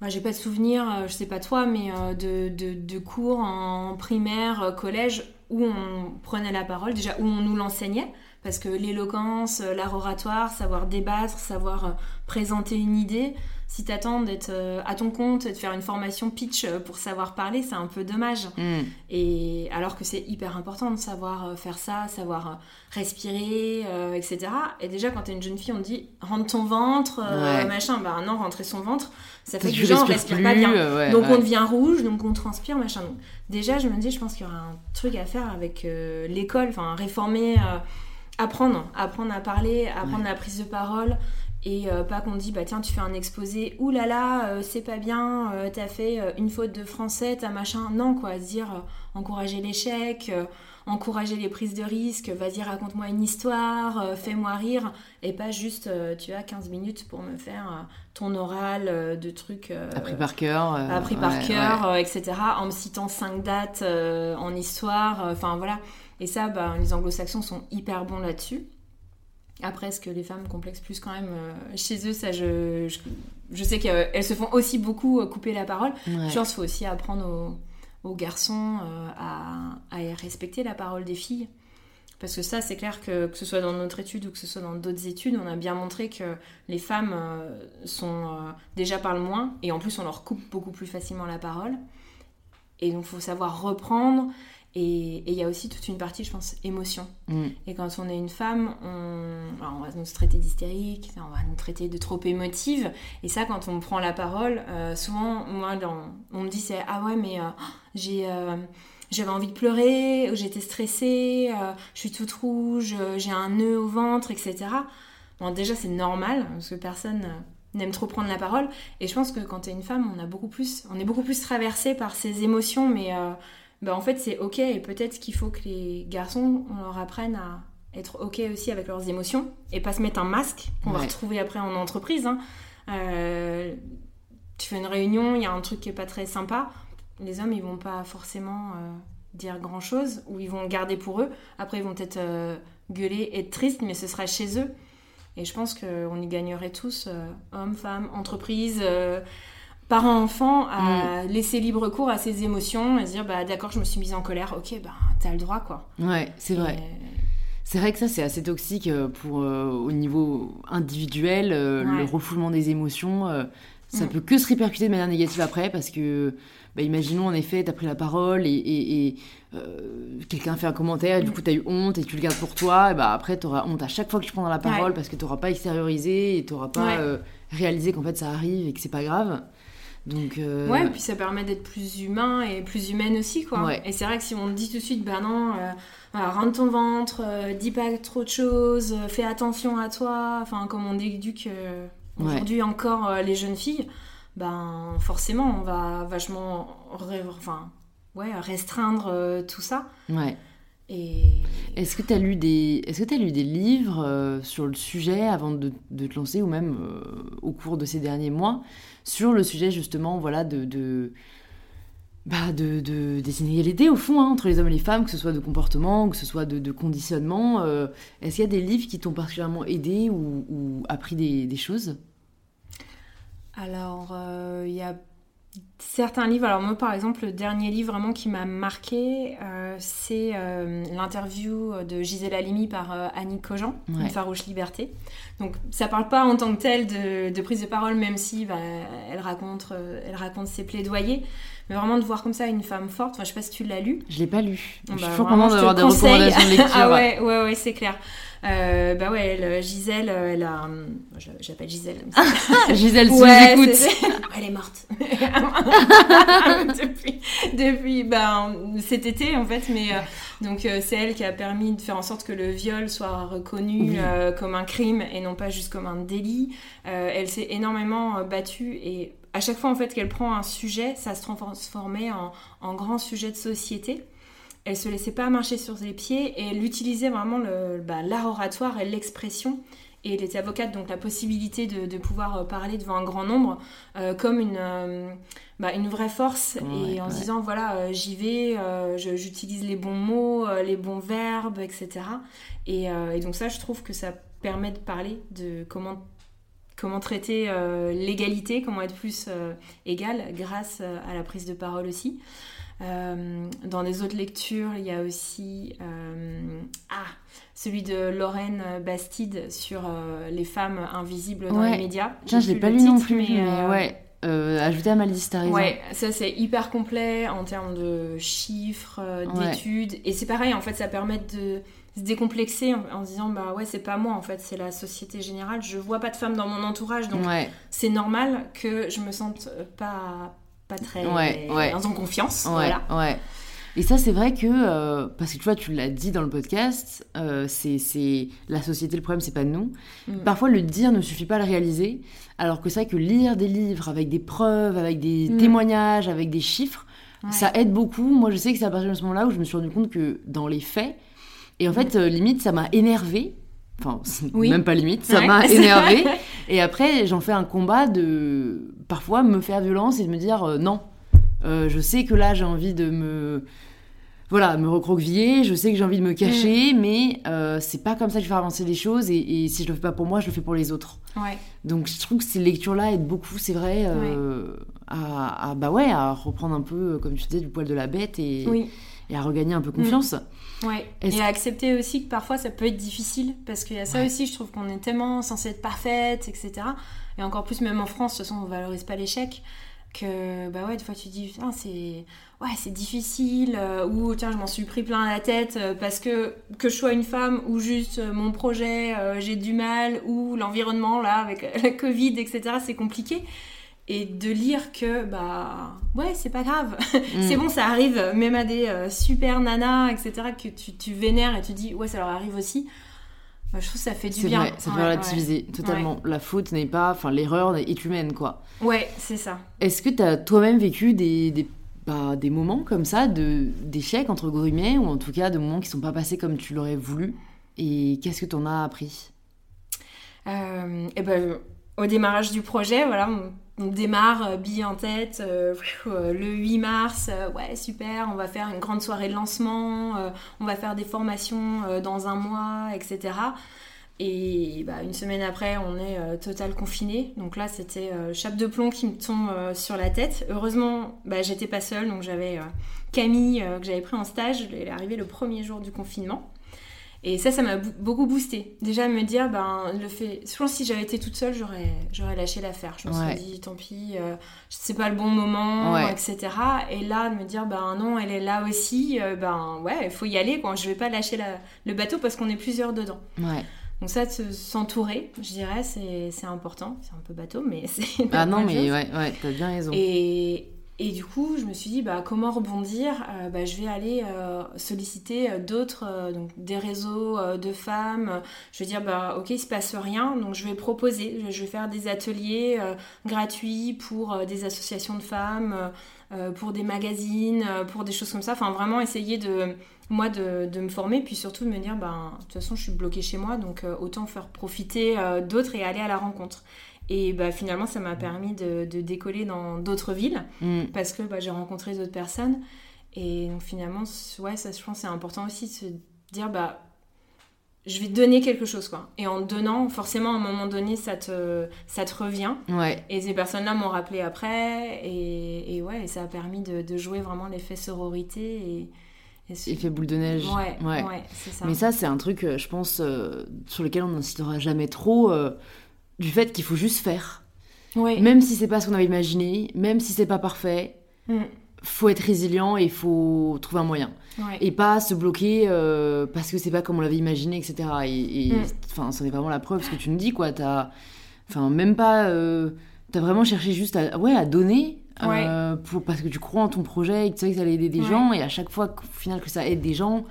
[SPEAKER 2] bah, j'ai pas de souvenir, euh, je sais pas toi, mais euh, de, de, de, cours en primaire, euh, collège, où on prenait la parole, déjà où on nous l'enseignait, parce que l'éloquence, l'art oratoire, savoir débattre, savoir présenter une idée, si t'attends d'être euh, à ton compte, de faire une formation pitch euh, pour savoir parler, c'est un peu dommage. Mm. Et alors que c'est hyper important de savoir euh, faire ça, savoir respirer, etc. Et déjà, quand t'es une jeune fille, on dit rentre ton ventre, machin. Bah non, rentrer son ventre, ça fait que les gens respirent pas bien. donc on devient rouge, donc on transpire, machin. Donc, déjà, je me dis, je pense qu'il y aura un truc à faire avec l'école, enfin réformer, apprendre, apprendre à parler, apprendre la prise de parole et euh, pas qu'on dit bah tiens tu fais un exposé là là euh, c'est pas bien euh, t'as fait une faute de français t'as machin. Non quoi se dire encourager l'échec encourager les prises de risques vas-y raconte-moi une histoire fais-moi rire et pas juste tu as 15 minutes pour me faire ton oral de trucs
[SPEAKER 1] appris par cœur
[SPEAKER 2] appris par cœur etc en me citant cinq dates en histoire enfin voilà. Et ça bah, les anglo-saxons sont hyper bons là-dessus après, est-ce que les femmes complexent plus quand même euh, chez eux Ça, je, je, sais qu'elles se font aussi beaucoup euh, couper la parole. Je pense qu'il faut aussi apprendre aux, garçons euh, à, à, respecter la parole des filles. Parce que ça, c'est clair que que ce soit dans notre étude ou que ce soit dans d'autres études, on a bien montré que les femmes sont déjà parlent moins et en plus on leur coupe beaucoup plus facilement la parole. Et donc il faut savoir reprendre Et il y a aussi toute une partie, je pense, émotion.
[SPEAKER 1] Mm.
[SPEAKER 2] Et quand on est une femme, on, alors, on va nous traiter d'hystérique, on va nous traiter de trop émotive. Et ça, quand on prend la parole, euh, souvent, moi, dans, on me dit c'est ah ouais, mais euh, j'ai euh, j'avais envie de pleurer, j'étais stressée, je suis toute rouge, j'ai un nœud au ventre, etc. Bon, déjà, c'est normal, parce que personne n'aime trop prendre la parole. Et je pense que quand tu es une femme, on, a beaucoup plus, on est beaucoup plus traversé par ces émotions, mais bah, en fait, c'est ok. Et peut-être qu'il faut que les garçons, on leur apprenne à être ok aussi avec leurs émotions et pas se mettre un masque qu'on va retrouver après en entreprise. hein. Euh, tu fais une réunion, il y a un truc qui est pas très sympa. Les hommes, ils vont pas forcément euh, dire grand chose ou ils vont le garder pour eux. Après, ils vont peut-être euh, gueuler, être tristes, mais ce sera chez eux. Et je pense qu'on y gagnerait tous, euh, hommes, femmes, entreprises, euh, parents, enfants, à laisser libre cours à ses émotions et se dire bah d'accord, je me suis mise en colère, ok, bah t'as le droit quoi.
[SPEAKER 1] Ouais, c'est vrai.
[SPEAKER 2] Et-
[SPEAKER 1] C'est vrai que ça, c'est assez toxique euh, pour, euh, au niveau individuel, euh,
[SPEAKER 2] Ouais.
[SPEAKER 1] le refoulement des émotions. euh, ça
[SPEAKER 2] Mm.
[SPEAKER 1] peut que se répercuter de manière négative après parce que, bah, imaginons en effet, t'as pris la parole et, et- et, euh, quelqu'un fait un commentaire et du
[SPEAKER 2] Mm.
[SPEAKER 1] coup t'as eu honte et tu le gardes pour toi. Et bah après, t'auras honte à chaque fois que tu prendras la parole
[SPEAKER 2] Ouais.
[SPEAKER 1] parce que t'auras pas extériorisé et t'auras pas
[SPEAKER 2] Ouais.
[SPEAKER 1] euh, réalisé qu'en fait ça arrive et que c'est pas grave. Donc, euh,
[SPEAKER 2] Ouais, et puis ça permet d'être plus humain et plus humaine aussi, quoi.
[SPEAKER 1] Ouais.
[SPEAKER 2] Et c'est vrai que si on te dit tout de suite, bah non, euh, voilà, rentre ton ventre, euh, dis pas trop de choses, euh, fais attention à toi, enfin, comme on éduque
[SPEAKER 1] Ouais.
[SPEAKER 2] aujourd'hui encore les jeunes filles, ben forcément, on va vachement enfin, ouais, restreindre tout ça.
[SPEAKER 1] ouais.
[SPEAKER 2] Et
[SPEAKER 1] Est-ce que tu as lu des est-ce que tu lu des livres sur le sujet avant de, de te lancer ou même au cours de ces derniers mois? Sur le sujet justement voilà de bah, de, de- des inégalités au fond hein, entre les hommes et les femmes, que ce soit de comportement, que ce soit de, conditionnement. euh, Est-ce qu'il y a des livres qui t'ont particulièrement aidé ou, appris des, des choses?
[SPEAKER 2] Alors, euh, il y a certains livres. Alors, moi, par exemple, le dernier livre vraiment qui m'a marqué, euh, c'est euh, l'interview de Gisèle Halimi par euh, Annie Cogent,
[SPEAKER 1] Ouais.
[SPEAKER 2] Une farouche liberté. Donc, ça parle pas en tant que tel de, de prise de parole, même si bah, elle, raconte, elle raconte ses plaidoyers. Mais vraiment de voir comme ça une femme forte. Enfin, je sais pas si tu l'as lu.
[SPEAKER 1] Je l'ai pas lu.
[SPEAKER 2] Bon,
[SPEAKER 1] je suis
[SPEAKER 2] bah,
[SPEAKER 1] toujours contente d'avoir des recommandations de lecture.
[SPEAKER 2] ah ouais, ouais, ouais, c'est clair. Euh, bah ouais, elle, Gisèle, elle a... j'appelle Gisèle.
[SPEAKER 1] Gisèle, si
[SPEAKER 2] Ouais,
[SPEAKER 1] écoute.
[SPEAKER 2] elle est morte. depuis, depuis ben, cet été, en fait. Mais euh, donc, euh, c'est elle qui a permis de faire en sorte que le viol soit reconnu
[SPEAKER 1] Oui.
[SPEAKER 2] euh, comme un crime et non pas juste comme un délit. Euh, elle s'est énormément euh, battue et à chaque fois, en fait, qu'elle prend un sujet, ça se transformait en, en grand sujet de société. Elle se laissait pas marcher sur ses pieds et elle utilisait vraiment bah, l'art oratoire et l'expression. Et elle était avocate, donc la possibilité de, de pouvoir euh, parler devant un grand nombre euh, comme une, euh, bah, une vraie force.
[SPEAKER 1] Ouais,
[SPEAKER 2] et en
[SPEAKER 1] ouais.
[SPEAKER 2] se disant, voilà, euh, j'y vais, j'utilise les bons mots, les bons verbes, etc. Et, et donc ça, je trouve que ça permet de parler de comment, comment traiter euh, l'égalité, comment être plus euh, égal grâce euh, à la prise de parole aussi. Euh, dans des autres lectures, il y a aussi ah, celui de Lorraine Bastide sur les femmes invisibles dans
[SPEAKER 1] Ouais.
[SPEAKER 2] les médias.
[SPEAKER 1] Tiens, je l'ai pas lu non plus, mais, ouais. Ajouté à ma liste.
[SPEAKER 2] Ouais, ça c'est hyper complet en termes de chiffres,
[SPEAKER 1] Ouais.
[SPEAKER 2] d'études. Et c'est pareil, en fait, ça permet de se décomplexer en, en se disant, bah ouais, c'est pas moi, en fait, c'est la société générale. Je vois pas de femmes dans mon entourage, donc
[SPEAKER 1] Ouais,
[SPEAKER 2] c'est normal que je me sente euh, pas, pas très
[SPEAKER 1] Ouais, ouais.
[SPEAKER 2] en confiance. Voilà.
[SPEAKER 1] Et ça, c'est vrai que, euh, parce que tu vois, tu l'as dit dans le podcast, euh, c'est c'est la société, le problème, c'est pas nous.
[SPEAKER 2] Mm.
[SPEAKER 1] Parfois, le dire ne suffit pas à le réaliser, alors que c'est vrai que lire des livres avec des preuves, avec des
[SPEAKER 2] Mm.
[SPEAKER 1] témoignages, avec des chiffres, ça aide beaucoup. Moi, je sais que c'est à partir de ce moment-là où je me suis rendu compte que dans les faits, et en fait, euh, limite, ça m'a énervé. Enfin,
[SPEAKER 2] Oui.
[SPEAKER 1] même pas limite, ça
[SPEAKER 2] Ouais.
[SPEAKER 1] m'a énervé. Et après, j'en fais un combat de parfois me faire violence et de me dire euh, non. Euh, je sais que là, j'ai envie de me. Voilà, me recroqueviller, je sais que j'ai envie de me cacher, mais euh, c'est pas comme ça que je vais faire avancer les choses, et, et si je le fais pas pour moi, je le fais pour les autres.
[SPEAKER 2] Ouais.
[SPEAKER 1] Donc je trouve que ces lectures-là aident beaucoup, c'est vrai, euh, à, à- bah ouais, à reprendre un peu, comme tu disais, du poil de la bête et,
[SPEAKER 2] Oui.
[SPEAKER 1] et à regagner un peu confiance.
[SPEAKER 2] Ouais. Et à accepter aussi que parfois ça peut être difficile parce qu'il y a ça
[SPEAKER 1] Ouais.
[SPEAKER 2] aussi, je trouve qu'on est tellement censé être parfaite, etc. Et encore plus même en France, de toute façon on valorise pas l'échec que bah ouais des fois tu dis putain c'est ouais, c'est difficile, euh, ou tiens, je m'en suis pris plein la tête euh, parce que que je sois une femme ou juste euh, mon projet, j'ai du mal, ou l'environnement là avec la Covid, etc. C'est compliqué. Et de lire que bah ouais c'est pas grave, c'est bon ça arrive même à des super nanas etc que tu, tu vénères et tu dis ouais ça leur arrive aussi. Bah, je trouve que ça fait du bien.
[SPEAKER 1] Vrai, ça fait relativiser totalement. La faute n'est pas, enfin l'erreur est humaine quoi.
[SPEAKER 2] Ouais c'est ça.
[SPEAKER 1] Est-ce que tu as toi-même vécu des, des bah, des moments comme ça de d'échecs entre guillemets ou en tout cas de moments qui sont pas passés comme tu l'aurais voulu? Et qu'est-ce que tu en as appris?
[SPEAKER 2] Euh, et eh ben, au démarrage du projet voilà on, démarre euh, bille en tête euh, le 8 mars ouais super on va faire une grande soirée de lancement on va faire des formations dans un mois etc et bah, une semaine après, on est euh, total confiné. Donc là, c'était euh, chape de plomb qui me tombe euh, sur la tête. Heureusement, bah, j'étais pas seule, donc j'avais Camille que j'avais pris en stage. Elle est arrivée le premier jour du confinement. Et ça, ça m'a beaucoup boosté. Déjà, me dire, ben, le fait. Je pense que si j'avais été toute seule, j'aurais, j'aurais lâché l'affaire. Je me suis dit, tant pis, c'est pas le bon moment, etc. Et là, de me dire, ben non, elle est là aussi, ben ouais, il faut y aller. Quoi. Je vais pas lâcher le bateau parce qu'on est plusieurs dedans.
[SPEAKER 1] Ouais.
[SPEAKER 2] Donc ça, s'entourer, je dirais, c'est important. C'est un peu bateau, mais c'est...
[SPEAKER 1] Ah non, mais ouais, ouais t'as bien raison.
[SPEAKER 2] Et, et du coup, je me suis dit, bah, comment rebondir? Euh, bah, Je vais aller euh, solliciter euh, d'autres, donc des réseaux de femmes. Je vais dire, bah, ok, il se passe rien, donc je vais proposer, je vais faire des ateliers gratuits pour des associations de femmes, pour des magazines, pour des choses comme ça. Enfin, vraiment essayer de, moi, de, me former, puis surtout de me dire, bah, de toute façon, je suis bloquée chez moi, donc autant faire profiter d'autres et aller à la rencontre. Et bah, finalement, ça m'a permis de, décoller dans d'autres villes mm. parce que bah, j'ai rencontré d'autres personnes. Et donc finalement, ouais, ça, je pense c'est important aussi de se dire, bah, je vais donner quelque chose, quoi. Et en donnant, forcément, à un moment donné, ça te, ça te revient.
[SPEAKER 1] Ouais.
[SPEAKER 2] Et ces personnes-là m'ont rappelé après. Et, et ouais, ça a permis de, jouer vraiment l'effet sororité et...
[SPEAKER 1] Effet boule de neige.
[SPEAKER 2] Ouais, ouais. ça.
[SPEAKER 1] Mais ça, c'est un truc, euh, je pense, euh, sur lequel on n'insistera jamais trop. Euh, du fait qu'il faut juste faire. Même si c'est pas ce qu'on avait imaginé, même si c'est pas parfait, mm. faut être résilient et il faut trouver un moyen. Et pas se bloquer euh, parce que c'est pas comme on l'avait imaginé, etc. Et, mm. enfin, ça est vraiment la preuve ce que tu nous dis, quoi. T'as, enfin, même pas, euh, t'as vraiment cherché juste à, ouais, à donner. Euh, pour, parce que tu crois en ton projet et que tu sais que ça allait aider des gens et à chaque fois final que ça aide des gens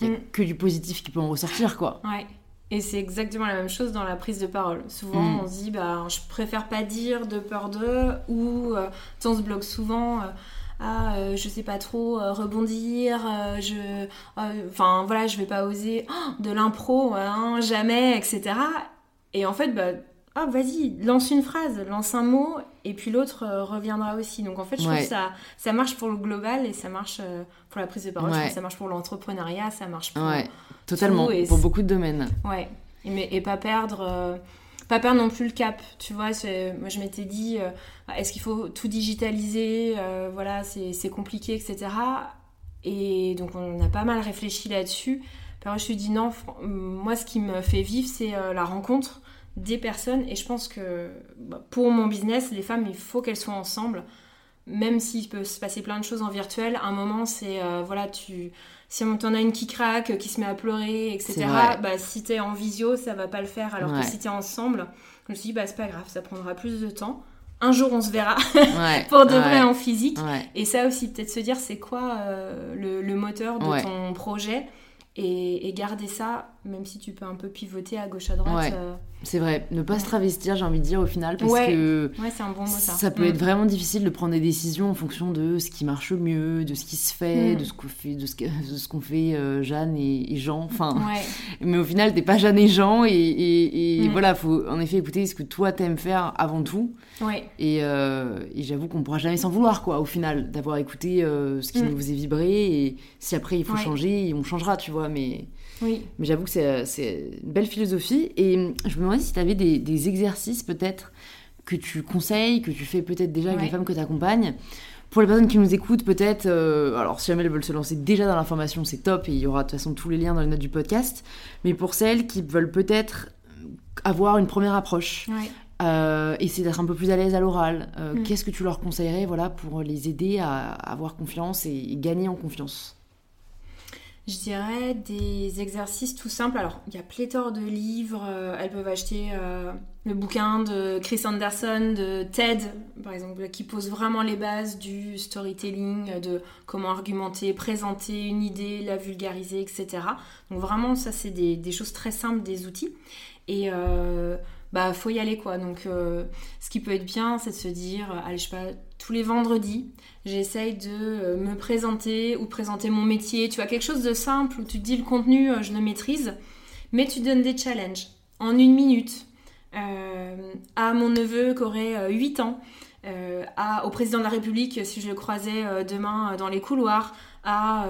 [SPEAKER 1] il y a mm. que du positif qui peut en ressortir quoi
[SPEAKER 2] ouais et c'est exactement la même chose dans la prise de parole. Souvent, mm. on se dit, bah, je préfère pas dire de peur d'eux, ou euh, on se bloque souvent. Euh, ah, euh, je sais pas trop rebondir, je, enfin voilà, je vais pas oser oh, de l'impro, hein, jamais, etc. Et en fait, bah, ah, vas-y, lance une phrase, lance un mot, et puis l'autre reviendra aussi. Donc en fait, je trouve que ça, ça marche pour le global et ça marche pour la prise de parole, ça marche pour l'entrepreneuriat, ça marche pour
[SPEAKER 1] Totalement, pour beaucoup de domaines.
[SPEAKER 2] Ouais, et, et pas perdre... Euh, pas perdre non plus le cap, tu vois. Moi, je m'étais dit, euh, est-ce qu'il faut tout digitaliser euh, Voilà, c'est compliqué, etc. Et donc, on a pas mal réfléchi là-dessus. Puis je me suis dit, non, moi, ce qui me fait vivre, c'est la rencontre des personnes. Et je pense que bah, pour mon business, les femmes, il faut qu'elles soient ensemble. Même s'il peut se passer plein de choses en virtuel, un moment, c'est, voilà, tu si on t'en a une qui craque, qui se met à pleurer, etc., bah, si t'es en visio, ça va pas le faire. Alors que si t'es ensemble, je me suis dit, bah, c'est pas grave, ça prendra plus de temps. Un jour, on se verra pour de vrai en physique. Et ça aussi, peut-être se dire, c'est quoi euh, le, le, moteur de ton projet et, garder ça, même si tu peux un peu pivoter à gauche à droite. Euh,
[SPEAKER 1] c'est vrai, ne pas se travestir, j'ai envie de dire au final, parce
[SPEAKER 2] que c'est un bon mot,
[SPEAKER 1] ça. ça peut être mm. vraiment difficile de prendre des décisions en fonction de ce qui marche mieux, de ce qui se fait, mm. de ce qu'on fait, de ce qu'on fait euh, Jeanne et, Jean. Enfin, mais au final, t'es pas Jeanne et Jean, et, et, mm. voilà, faut en effet écouter ce que toi t'aimes faire avant tout. Euh, et, j'avoue qu'on pourra jamais s'en vouloir, quoi, au final, d'avoir écouté ce qui nous faisait vibrer, et si après il faut changer, on changera, tu vois, mais.
[SPEAKER 2] Oui.
[SPEAKER 1] Mais j'avoue que c'est une belle philosophie. Et je me demandais si tu avais des, exercices peut-être que tu conseilles, que tu fais peut-être déjà avec les femmes que tu accompagnes. Pour les personnes qui nous écoutent, peut-être, euh, alors si jamais elles veulent se lancer déjà dans l'information, c'est top et il y aura de toute façon tous les liens dans les notes du podcast. Mais pour celles qui veulent peut-être avoir une première approche, euh, essayer d'être un peu plus à l'aise à l'oral. Euh,
[SPEAKER 2] Mm.
[SPEAKER 1] Qu'est-ce que tu leur conseillerais voilà, pour les aider à avoir confiance et gagner en confiance?
[SPEAKER 2] Je dirais des exercices tout simples. Alors, il y a pléthore de livres. euh, elles peuvent acheter euh, le bouquin de Chris Anderson, de TED, par exemple, qui pose vraiment les bases du storytelling, de comment argumenter, présenter une idée, la vulgariser, etc. Donc vraiment, ça, c'est des, choses très simples, des outils. Et euh, bah, faut y aller, quoi. Donc, euh, ce qui peut être bien, c'est de se dire, allez, je sais pas, tous les vendredis, j'essaye de euh, me présenter ou présenter mon métier. Tu vois, quelque chose de simple où tu te dis le contenu, euh, je le maîtrise, mais tu donnes des challenges en une minute. euh, à mon neveu qui aurait euh, 8 ans, à, au président de la République si je le croisais demain dans les couloirs, à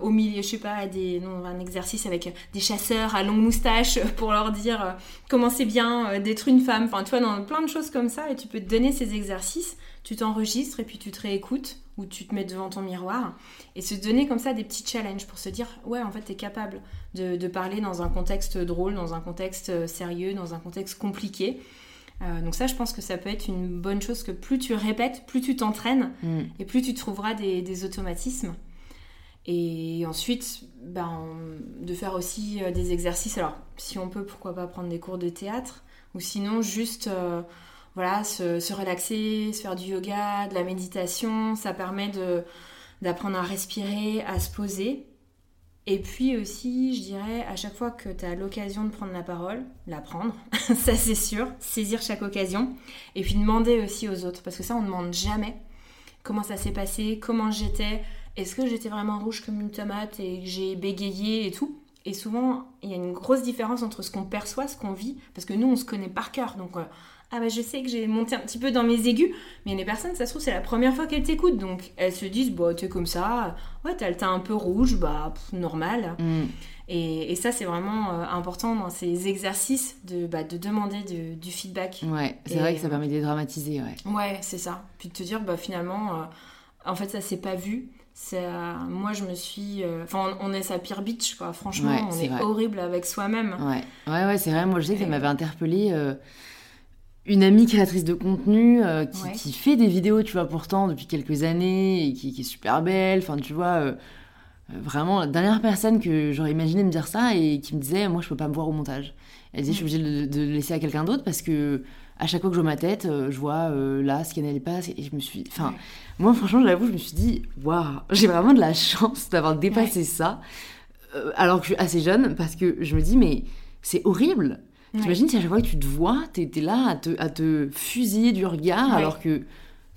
[SPEAKER 2] au milieu, je sais pas, à des, non, un exercice avec des chasseurs à longue moustache pour leur dire comment c'est bien d'être une femme. Enfin, tu vois, dans plein de choses comme ça, et tu peux te donner ces exercices, tu t'enregistres et puis tu te réécoutes ou tu te mets devant ton miroir et se donner comme ça des petits challenges pour se dire ouais en fait t'es capable de, de parler dans un contexte drôle, dans un contexte euh, sérieux, dans un contexte compliqué. Euh, donc ça je pense que ça peut être une bonne chose que plus tu répètes, plus tu t'entraînes
[SPEAKER 1] Mm.
[SPEAKER 2] et plus tu trouveras des, des automatismes. Et ensuite, ben, de faire aussi euh, des exercices. Alors, si on peut, pourquoi pas prendre des cours de théâtre Ou sinon, juste euh, voilà, se, se relaxer, se faire du yoga, de la méditation. Ça permet d'apprendre à respirer, à se poser. Et puis aussi, je dirais, à chaque fois que tu as l'occasion de prendre la parole, la prendre, ça c'est sûr, saisir chaque occasion. Et puis demander aussi aux autres, parce que ça, on ne demande jamais comment ça s'est passé, comment j'étais, est-ce que j'étais vraiment rouge comme une tomate et que j'ai bégayé et tout. Et souvent, il y a une grosse différence entre ce qu'on perçoit, ce qu'on vit, parce que nous, on se connaît par cœur. Donc, euh, ah bah je sais que j'ai monté un petit peu dans mes aigus, mais les personnes, ça se trouve, c'est la première fois qu'elles t'écoutent. Donc, elles se disent, bah, t'es comme ça, ouais, t'as le teint un peu rouge, bah, pff, normal.
[SPEAKER 1] Mm.
[SPEAKER 2] Et, et ça, c'est vraiment euh, important dans ces exercices de, bah, de demander de- du feedback.
[SPEAKER 1] Ouais, c'est
[SPEAKER 2] Et-
[SPEAKER 1] vrai que ça permet de dédramatiser, ouais.
[SPEAKER 2] Ouais, c'est ça. Puis de te dire, bah finalement, euh, en fait, ça s'est pas vu. Moi, je me suis. euh, Enfin, on, on est sa pire bitch, quoi. Franchement,
[SPEAKER 1] Ouais,
[SPEAKER 2] on est horrible avec soi-même.
[SPEAKER 1] Ouais, ouais, ouais c'est vrai. Moi, je sais que ça m'avait interpellé une amie créatrice de contenu euh, qui,
[SPEAKER 2] Ouais.
[SPEAKER 1] qui fait des vidéos, tu vois, pourtant depuis quelques années et qui, qui est super belle. Enfin, tu vois, euh, euh, vraiment la dernière personne que j'aurais imaginé me dire ça et qui me disait, moi, je peux pas me voir au montage. Elle disait, je suis obligée de, laisser à quelqu'un d'autre parce que à chaque fois que je vois ma tête, je vois euh, là ce qui n'allait pas et je me suis, enfin,
[SPEAKER 2] Ouais.
[SPEAKER 1] moi, franchement, j'avoue, je me suis dit, waouh, j'ai vraiment de la chance d'avoir dépassé ça. alors que je suis assez jeune, parce que je me dis, mais c'est horrible.
[SPEAKER 2] Ouais.
[SPEAKER 1] T'imagines si à chaque fois que tu te vois, t'es là à te, à te fusiller du regard,
[SPEAKER 2] Ouais.
[SPEAKER 1] alors que,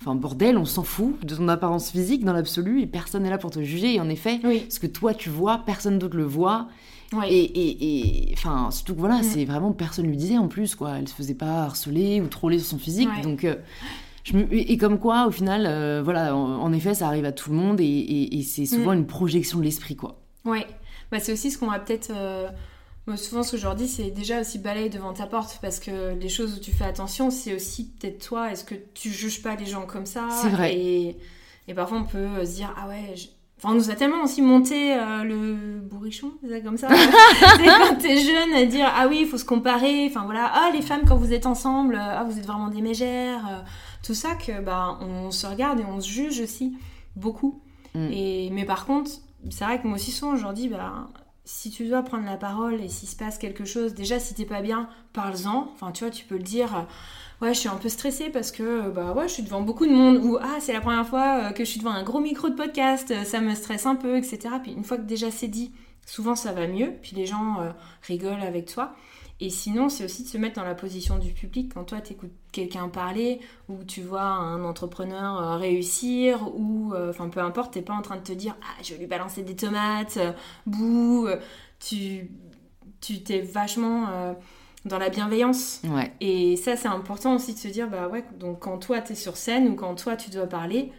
[SPEAKER 1] enfin, bordel, on s'en fout de ton apparence physique dans l'absolu, et personne n'est là pour te juger. Et en effet,
[SPEAKER 2] Oui.
[SPEAKER 1] ce que toi tu vois, personne d'autre le voit.
[SPEAKER 2] Ouais.
[SPEAKER 1] Et, et, et- enfin, surtout que voilà,
[SPEAKER 2] Mm.
[SPEAKER 1] c'est vraiment personne lui disait en plus, quoi. Elle se faisait pas harceler ou troller sur son physique.
[SPEAKER 2] Ouais.
[SPEAKER 1] Donc, euh, je me- et comme quoi, au final, euh, voilà, en, en effet, ça arrive à tout le monde et, et- et c'est souvent
[SPEAKER 2] Mm.
[SPEAKER 1] une projection de l'esprit, quoi.
[SPEAKER 2] Ouais, bah, c'est aussi ce qu'on va peut-être. euh, moi, souvent, ce que je leur dis, c'est déjà aussi balayer devant ta porte parce que les choses où tu fais attention, c'est aussi peut-être toi. Est-ce que tu juges pas les gens comme ça?
[SPEAKER 1] C'est vrai.
[SPEAKER 2] Et, et parfois, on peut euh, se dire Ah ouais, je- Enfin, on nous a tellement aussi monté euh, le bourrichon, comme ça C'est quand t'es jeune à dire Ah oui, il faut se comparer. Enfin voilà, ah les femmes, quand vous êtes ensemble, euh, ah vous êtes vraiment des mégères. euh, tout ça, que bah, on se regarde et on se juge aussi beaucoup.
[SPEAKER 1] Mm.
[SPEAKER 2] Et, mais par contre, c'est vrai que moi aussi souvent je leur dis bah, si tu dois prendre la parole et s'il se passe quelque chose, déjà si t'es pas bien, parle-en. Enfin tu vois, tu peux le dire. euh, Ouais, je suis un peu stressée parce que euh, bah ouais, je suis devant beaucoup de monde ou ah, c'est la première fois euh, que je suis devant un gros micro de podcast, ça me stresse un peu, etc. Puis une fois que déjà c'est dit, souvent ça va mieux, puis les gens rigolent avec toi. Et sinon, c'est aussi de se mettre dans la position du public quand toi t'écoutes quelqu'un parler ou tu vois un entrepreneur euh, réussir ou euh, enfin peu importe, t'es pas en train de te dire ah je vais lui balancer des tomates, euh, bouh, tu tu t'es vachement euh, dans la bienveillance.
[SPEAKER 1] Ouais.
[SPEAKER 2] Et ça, c'est important aussi de se dire, bah ouais, donc quand toi, tu es sur scène ou quand toi, tu dois parler,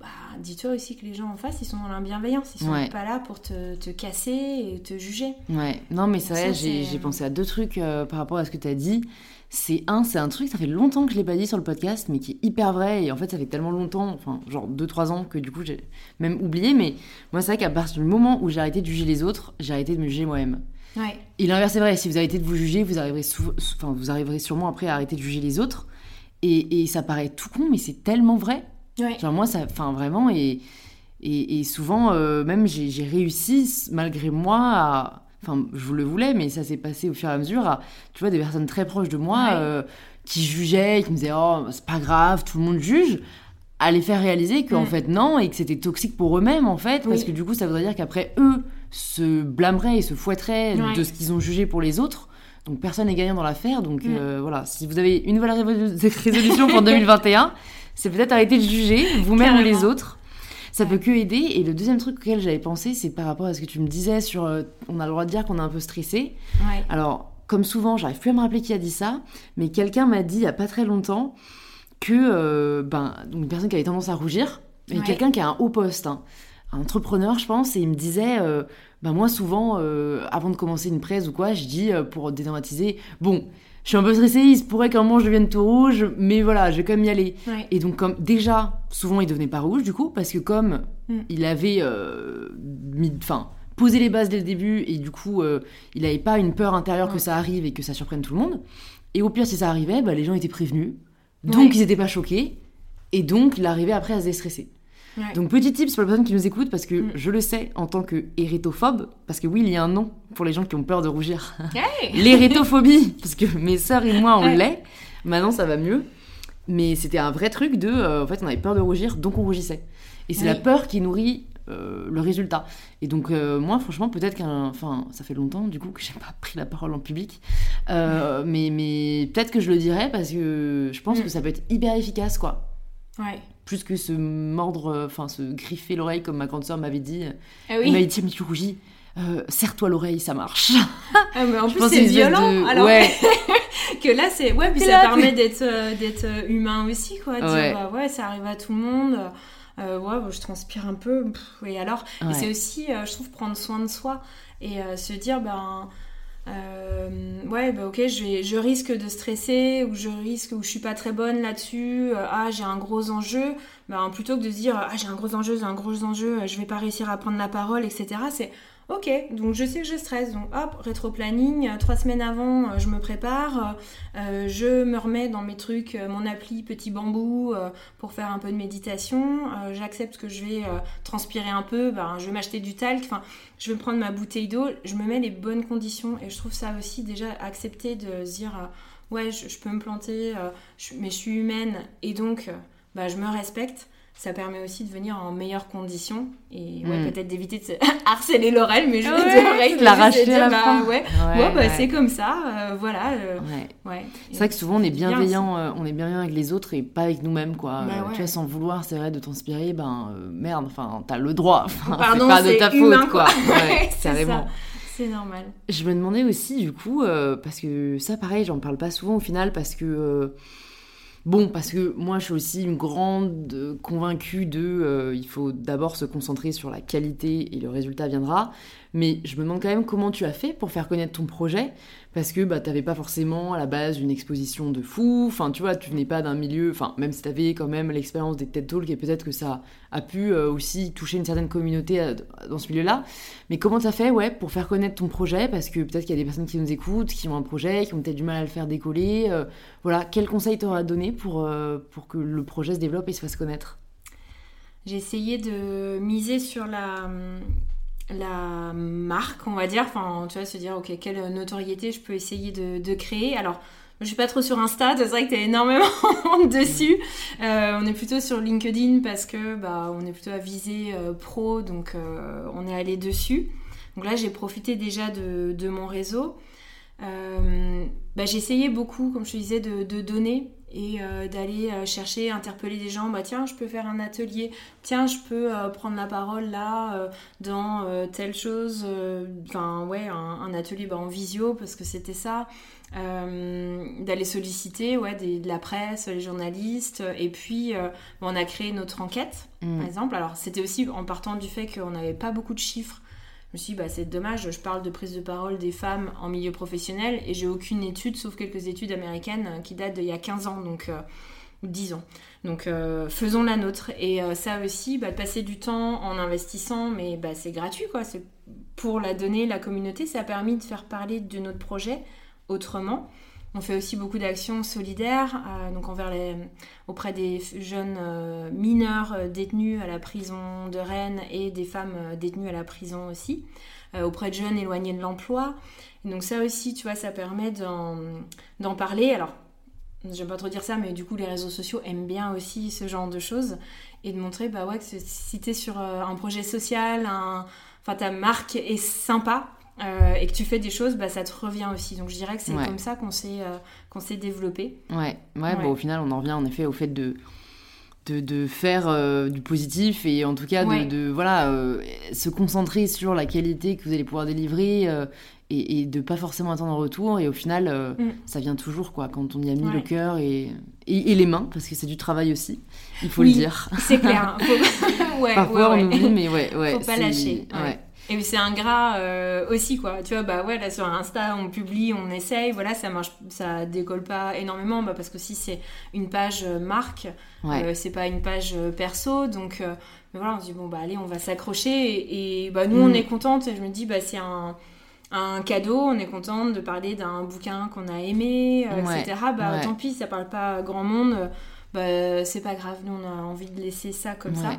[SPEAKER 2] bah, dis-toi aussi que les gens en face, ils sont dans la bienveillance. Ils sont
[SPEAKER 1] Ouais.
[SPEAKER 2] pas là pour te, te casser et te juger.
[SPEAKER 1] Ouais, non, mais c'est vrai, j'ai pensé à deux trucs euh, par rapport à ce que tu as dit. C'est un, c'est un truc, ça fait longtemps que je l'ai pas dit sur le podcast, mais qui est hyper vrai. Et en fait, ça fait tellement longtemps, enfin, genre 2-3 ans, que du coup, j'ai même oublié. Mais moi, c'est vrai qu'à partir du moment où j'ai arrêté de juger les autres, j'ai arrêté de me juger moi-même.
[SPEAKER 2] Ouais.
[SPEAKER 1] Et l'inverse est vrai, si vous arrêtez de vous juger, vous arriverez, sou- enfin, vous arriverez sûrement après à arrêter de juger les autres. Et, et ça paraît tout con, mais c'est tellement vrai.
[SPEAKER 2] Ouais.
[SPEAKER 1] Genre moi, ça, enfin vraiment, et, et, et souvent, euh, même j'ai réussi, malgré moi, à... Enfin, je le voulais, mais ça s'est passé au fur et à mesure à, tu vois, des personnes très proches de moi
[SPEAKER 2] Ouais.
[SPEAKER 1] euh, qui jugeaient, qui me disaient, oh, c'est pas grave, tout le monde juge, à les faire réaliser qu'en fait, non, et que c'était toxique pour eux-mêmes, en fait, parce que du coup, ça voudrait dire qu'après, eux se blâmeraient et se fouetteraient
[SPEAKER 2] Ouais.
[SPEAKER 1] de ce qu'ils ont jugé pour les autres. Donc personne n'est gagnant dans l'affaire. Donc euh, voilà, si vous avez une nouvelle résolution pour 2021, c'est peut-être arrêter de juger vous-même ou les autres. Ça peut que aider. Et le deuxième truc auquel j'avais pensé, c'est par rapport à ce que tu me disais sur euh, on a le droit de dire qu'on est un peu stressé.
[SPEAKER 2] Ouais.
[SPEAKER 1] Alors, comme souvent, j'arrive plus à me rappeler qui a dit ça, mais quelqu'un m'a dit il y a pas très longtemps que euh, ben, une personne qui avait tendance à rougir, et
[SPEAKER 2] Ouais.
[SPEAKER 1] quelqu'un qui a un haut poste, hein, un entrepreneur, je pense, et il me disait euh, ben moi, souvent, euh, avant de commencer une presse ou quoi, je dis euh, pour dédramatiser bon, je suis un peu stressée, il se pourrait qu'un moment je devienne tout rouge, mais voilà, je vais quand même y aller.
[SPEAKER 2] Ouais.
[SPEAKER 1] Et donc, comme déjà, souvent il devenait pas rouge du coup, parce que comme
[SPEAKER 2] Mm.
[SPEAKER 1] il avait euh, mis, enfin, posé les bases dès le début, et du coup, euh, il n'avait pas une peur intérieure que
[SPEAKER 2] Ouais.
[SPEAKER 1] ça arrive et que ça surprenne tout le monde. Et au pire, si ça arrivait, bah, les gens étaient prévenus, donc
[SPEAKER 2] Ouais.
[SPEAKER 1] ils n'étaient pas choqués, et donc il arrivait après à se déstresser.
[SPEAKER 2] Ouais.
[SPEAKER 1] Donc petit tips pour les personnes qui nous écoutent, parce que
[SPEAKER 2] Mm.
[SPEAKER 1] je le sais en tant que hérétophobe, parce que oui, il y a un nom pour les gens qui ont peur de rougir.
[SPEAKER 2] Hey
[SPEAKER 1] L'hérétophobie, parce que mes sœurs et moi, on l'est. Maintenant, ça va mieux. Mais c'était un vrai truc de... euh, en fait, on avait peur de rougir, donc on rougissait. Et c'est
[SPEAKER 2] Oui.
[SPEAKER 1] la peur qui nourrit euh, le résultat. Et donc, euh, moi, franchement, peut-être qu'un... Enfin, ça fait longtemps, du coup, que j'ai pas pris la parole en public. Euh, mais mais peut-être que je le dirais, parce que je pense
[SPEAKER 2] Mm.
[SPEAKER 1] que ça peut être hyper efficace, quoi.
[SPEAKER 2] Ouais.
[SPEAKER 1] Plus que se mordre, euh, enfin, se griffer l'oreille, comme ma grande sœur m'avait dit.
[SPEAKER 2] Ah
[SPEAKER 1] Elle m'avait
[SPEAKER 2] oui.
[SPEAKER 1] dit, tiens, mais tu rougis. Euh, serre-toi l'oreille, ça marche.
[SPEAKER 2] Ah, mais en
[SPEAKER 1] Je
[SPEAKER 2] plus, c'est violent.
[SPEAKER 1] de-
[SPEAKER 2] Alors
[SPEAKER 1] Ouais.
[SPEAKER 2] que là, c'est. Ouais, puis ça
[SPEAKER 1] là,
[SPEAKER 2] permet d'être euh, d'être humain aussi, quoi. Dire,
[SPEAKER 1] Ouais.
[SPEAKER 2] bah, ouais, ça arrive à tout le monde. Euh, ouais, bah, je transpire un peu. Pff, et alors?
[SPEAKER 1] Ouais.
[SPEAKER 2] C'est aussi, je trouve, prendre soin de soi et se dire, ben. Ouais, bah ok, je, vais- je risque de stresser ou je risque ou je suis pas très bonne là-dessus. euh, ah, j'ai un gros enjeu. Ben, plutôt que de se dire, ah, j'ai un gros enjeu, j'ai un gros enjeu, euh, je vais pas réussir à prendre la parole, etc. C'est ok, donc je sais que je stresse. Donc hop, rétro-planning, euh, trois semaines avant, euh, je me prépare, euh, je me remets dans mes trucs, mon appli Petit Bambou pour faire un peu de méditation. J'accepte que je vais transpirer un peu, ben, je vais m'acheter du talc, enfin, je vais prendre ma bouteille d'eau, je me mets les bonnes conditions. Et je trouve ça aussi déjà accepter de se dire ouais, je, peux me planter, mais je suis humaine. Et donc bah, je me respecte. Ça permet aussi de venir en meilleures conditions et ouais,
[SPEAKER 1] Mm.
[SPEAKER 2] peut-être d'éviter de se harceler l'oreille, mais je
[SPEAKER 1] Ouais,
[SPEAKER 2] de
[SPEAKER 1] de l'arracher à la
[SPEAKER 2] dire,
[SPEAKER 1] fin.
[SPEAKER 2] bah, ouais, bah, c'est comme ça, euh, voilà. euh,
[SPEAKER 1] Ouais. C'est vrai que souvent on est
[SPEAKER 2] bien
[SPEAKER 1] bienveillant, euh, on est bienveillant avec les autres et pas avec nous-mêmes quoi.
[SPEAKER 2] Bah.
[SPEAKER 1] Tu vois, sans vouloir, c'est vrai de transpirer, ben merde, enfin t'as le droit. Enfin,
[SPEAKER 2] Pardon,
[SPEAKER 1] c'est pas de ta
[SPEAKER 2] humain,
[SPEAKER 1] faute quoi.
[SPEAKER 2] C'est
[SPEAKER 1] carrément.
[SPEAKER 2] ça. C'est normal.
[SPEAKER 1] Je me demandais aussi du coup, parce que ça pareil, j'en parle pas souvent au final parce que bon, parce que moi je suis aussi une grande euh, convaincue de, euh, il faut d'abord se concentrer sur la qualité et le résultat viendra. Mais je me demande quand même comment tu as fait pour faire connaître ton projet, parce que bah, t'avais pas forcément à la base une exposition de fou, enfin tu vois, tu venais pas d'un milieu, enfin même si t'avais quand même l'expérience des TED Talks et peut-être que ça a pu euh, aussi toucher une certaine communauté euh, dans ce milieu-là, mais comment t'as fait ouais, pour faire connaître ton projet, parce que peut-être qu'il y a des personnes qui nous écoutent, qui ont un projet, qui ont peut-être du mal à le faire décoller, euh, voilà, quel conseil t'auras donné pour, euh, pour que le projet se développe et se fasse connaître?
[SPEAKER 2] J'ai essayé de miser sur la, la marque, on va dire. Enfin, tu vois, se dire, ok, quelle notoriété je peux essayer de, créer. Alors, je suis pas trop sur Insta, c'est vrai que t'es énormément dessus. Euh, on est plutôt sur LinkedIn parce que bah, on est plutôt à viser euh, pro, donc euh, on est allé dessus. Donc là, j'ai profité déjà de, mon réseau. bah, j'ai essayé beaucoup, comme je te disais, de donner et euh, d'aller euh, chercher, interpeller des gens, bah tiens, je peux faire un atelier, tiens, je peux euh, prendre la parole là dans telle chose, enfin ouais, un, atelier bah, en visio parce que c'était ça, d'aller solliciter ouais, de la presse, les journalistes, et puis on a créé notre enquête, mmh. par exemple. Alors c'était aussi en partant du fait qu'on n'avait pas beaucoup de chiffres me suis dit, bah, c'est dommage, je parle de prise de parole des femmes en milieu professionnel et j'ai aucune étude, sauf quelques études américaines euh, qui datent d'il y a 15 ans, donc, euh, ou 10 ans. Donc euh, faisons la nôtre. Et ça aussi, bah, passer du temps en investissant, mais bah, c'est gratuit, quoi. C'est pour la donner, la communauté, ça a permis de faire parler de notre projet autrement. On fait aussi beaucoup d'actions solidaires euh, donc envers auprès des jeunes euh, mineurs euh, détenus à la prison de Rennes et des femmes détenues à la prison aussi, auprès de jeunes éloignés de l'emploi. Donc ça aussi, tu vois, ça permet d'en parler. Alors, j'aime pas trop dire ça, mais du coup, les réseaux sociaux aiment bien aussi ce genre de choses et de montrer, bah ouais, que si tu es sur un projet social, un... enfin ta marque est sympa, euh, et que tu fais des choses, bah, ça te revient aussi. Donc je dirais que c'est comme ça qu'on s'est euh, qu'on s'est développé.
[SPEAKER 1] Ouais, ouais, Bon, au final, on en revient en effet au fait de, de, de faire euh, du positif et en tout cas de, de voilà, se concentrer sur la qualité que vous allez pouvoir délivrer et, et, de pas forcément attendre un retour. Et au final, mm. ça vient toujours quoi, quand on y a mis le cœur et, et, les mains, parce que c'est du travail aussi, il faut le dire.
[SPEAKER 2] C'est clair.
[SPEAKER 1] ouais, Parfois on oublie, mais ouais, ouais.
[SPEAKER 2] Faut pas lâcher. Ouais. Et c'est un gras euh, aussi, quoi. Tu vois, bah ouais, là sur Insta, on publie, on essaye, voilà, ça marche, ça décolle pas énormément, bah, parce que si c'est une page euh, marque, euh, c'est pas une page perso, donc mais voilà, on se dit, bon, bah allez, on va s'accrocher, et, bah nous, on mm. est contente, et je me dis, bah c'est un, un cadeau, on est contente de parler d'un bouquin qu'on a aimé, etc. Bah tant pis, ça parle pas grand monde, bah c'est pas grave, nous, on a envie de laisser ça comme ça.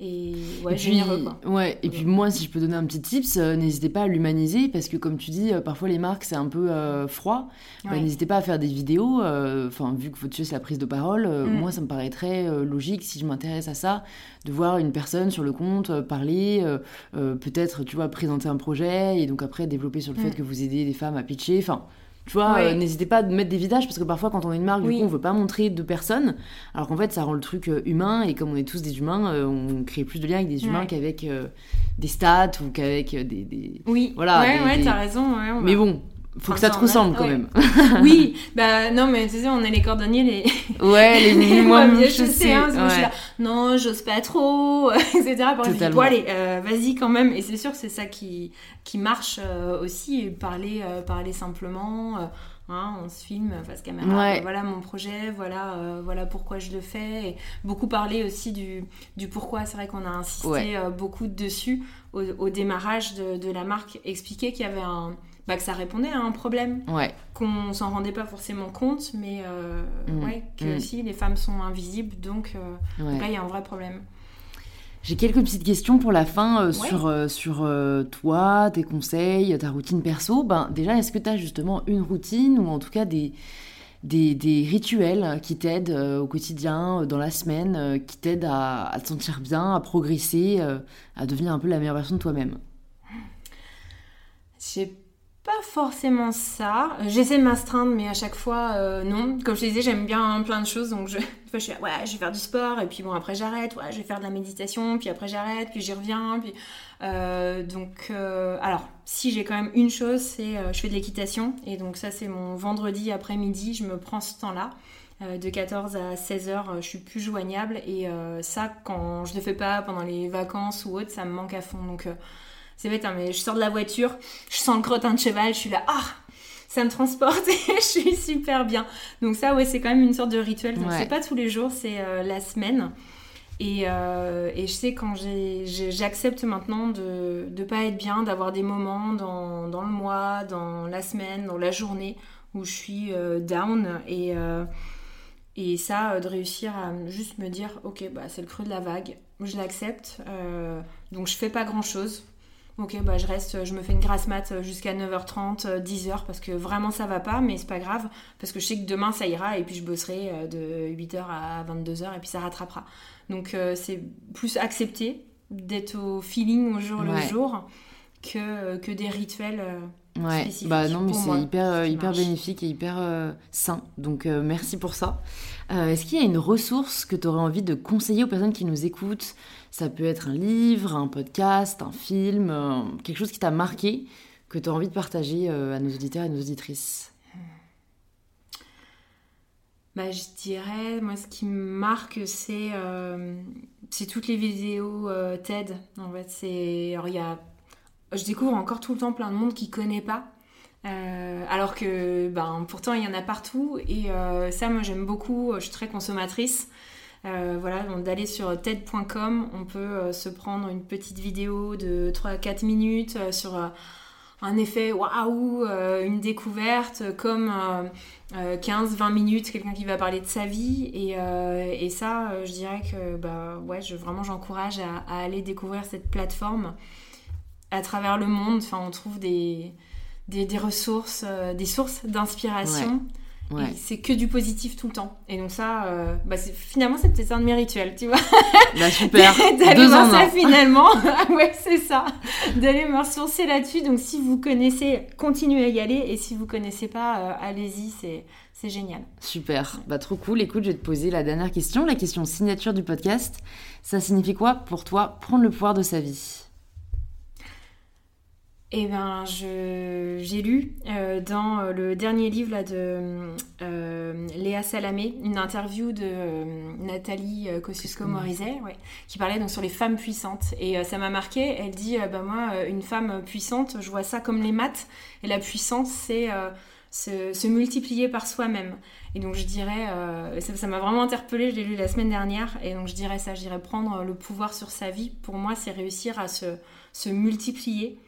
[SPEAKER 2] Et ouais, puis,
[SPEAKER 1] Ouais, et puis moi, si je peux donner un petit tips, euh, n'hésitez pas à l'humaniser parce que, comme tu dis, euh, parfois les marques c'est un peu euh, froid. Bah, n'hésitez pas à faire des vidéos. Enfin, vu que votre sujet c'est la prise de parole, mm. moi ça me paraît très logique si je m'intéresse à ça, de voir une personne sur le compte parler, peut-être, tu vois, présenter un projet et donc après développer sur le fait mm. que vous aidez des femmes à pitcher. Enfin, tu vois, euh, n'hésitez pas à mettre des visages parce que parfois, quand on est une marque, du coup, on veut pas montrer de personnes. Alors qu'en fait, ça rend le truc euh, humain. Et comme on est tous des humains, euh, on crée plus de liens avec des humains qu'avec des stats ou qu'avec des,
[SPEAKER 2] Oui, voilà. Ouais, ouais, t'as raison.
[SPEAKER 1] Mais bon, faut que ça te ressemble quand même.
[SPEAKER 2] oui, bah non, mais tu sais, on est les cordonniers, les.
[SPEAKER 1] Ouais, les moins
[SPEAKER 2] bien chaussés. Hein, là, non, j'ose pas trop, etc. Par exemple, bon, allez, euh, vas-y quand même. Et c'est sûr que c'est ça qui, qui marche euh, aussi, parler, euh, parler simplement. Hein, on se filme face caméra, voilà mon projet, voilà, voilà pourquoi je le fais. Et beaucoup parler aussi du, du pourquoi. C'est vrai qu'on a insisté beaucoup dessus au, au démarrage de, de, la marque, expliquer qu'il y avait un, bah, que ça répondait à un problème.
[SPEAKER 1] Ouais.
[SPEAKER 2] Qu'on s'en rendait pas forcément compte, mais euh, mm. ouais, que mm. aussi les femmes sont invisibles, donc, euh, là il y a un vrai problème.
[SPEAKER 1] J'ai quelques petites questions pour la fin euh, sur, sur toi, tes conseils, ta routine perso. Ben, déjà, est-ce que tu as justement une routine ou en tout cas des, des, des rituels qui t'aident au quotidien, dans la semaine, qui t'aident à, à, te sentir bien, à progresser, à devenir un peu la meilleure version de toi-même?
[SPEAKER 2] J'ai pas forcément ça. J'essaie de m'astreindre, mais à chaque fois, euh, non. Comme je te disais, j'aime bien plein de choses, donc je, suis ouais, je vais faire du sport, et puis bon, après j'arrête, ouais, je vais faire de la méditation, puis après j'arrête, puis j'y reviens, puis... Euh, donc, euh, alors, si j'ai quand même une chose, c'est je fais de l'équitation, et donc ça, c'est mon vendredi après-midi, je me prends ce temps-là. de 14 à 16 heures, je suis plus joignable, et ça, quand je le fais pas pendant les vacances ou autre, ça me manque à fond. Donc, c'est bête, hein, mais je sors de la voiture, je sens le crottin de cheval, je suis là, ah ça me transporte et je suis super bien. Donc ça, ouais, c'est quand même une sorte de rituel. Donc c'est pas tous les jours, c'est euh, la semaine. Et, euh, et, je sais quand j'accepte maintenant de ne pas être bien, d'avoir des moments dans, dans, le mois, dans la semaine, dans la journée où je suis euh, down et, et ça, de réussir à juste me dire, ok, bah, c'est le creux de la vague, je l'accepte, donc je fais pas grand chose, Ok, bah je reste, je me fais une grasse mat jusqu'à 9h30, 10h parce que vraiment ça va pas, mais c'est pas grave parce que je sais que demain ça ira et puis je bosserai euh, de 8h à 22h et puis ça rattrapera. Donc euh, c'est plus accepter d'être au feeling au jour le jour que, que des rituels.
[SPEAKER 1] Ouais, bah non, mais c'est hyper, hyper bénéfique et hyper sain. Donc merci pour ça. Est-ce qu'il y a une ressource que tu aurais envie de conseiller aux personnes qui nous écoutent? Ça peut être un livre, un podcast, un film, quelque chose qui t'a marqué, que tu as envie de partager à nos auditeurs et nos auditrices
[SPEAKER 2] bah, je dirais, moi, ce qui me marque, c'est euh, toutes les vidéos euh, TED. En fait. Alors, y a. Je découvre encore tout le temps plein de monde qui ne connaît pas. Euh, alors que, ben, pourtant, il y en a partout. Et ça, moi, j'aime beaucoup. Je suis très consommatrice. Voilà, d'aller sur TED.com, on peut se prendre une petite vidéo de 3-4 minutes sur un effet waouh, euh, une découverte, comme 15-20 euh, minutes, quelqu'un qui va parler de sa vie. Et, euh, ça, je dirais que bah, ouais, vraiment j'encourage à, aller découvrir cette plateforme à travers le monde. On trouve des, ressources, des sources d'inspiration. C'est que du positif tout le temps. Et donc ça, euh, bah finalement, c'est peut-être un de mes rituels, tu vois.
[SPEAKER 1] Bah super.
[SPEAKER 2] D'aller voir ça finalement. ouais, c'est ça. D'aller me ressourcer là-dessus. Donc si vous connaissez, continuez à y aller. Et si vous connaissez pas, euh, allez-y, c'est, c'est génial.
[SPEAKER 1] Super. Bah trop cool. Écoute, je vais te poser la dernière question, la question signature du podcast. Ça signifie quoi pour toi prendre le pouvoir de sa vie?
[SPEAKER 2] Eh ben, j'ai lu euh, dans euh, le dernier livre là, de euh, Léa Salamé une interview de Nathalie Kosciusko-Morizet qui parlait donc sur les femmes puissantes. Et ça m'a marqué. Elle dit bah, Moi, une femme puissante, je vois ça comme les maths. Et la puissance, c'est se, se, multiplier par soi-même. Et donc, je dirais ça m'a vraiment interpellée. Je l'ai lu la semaine dernière. Et donc, je dirais ça je dirais prendre le pouvoir sur sa vie. Pour moi, c'est réussir à se, se multiplier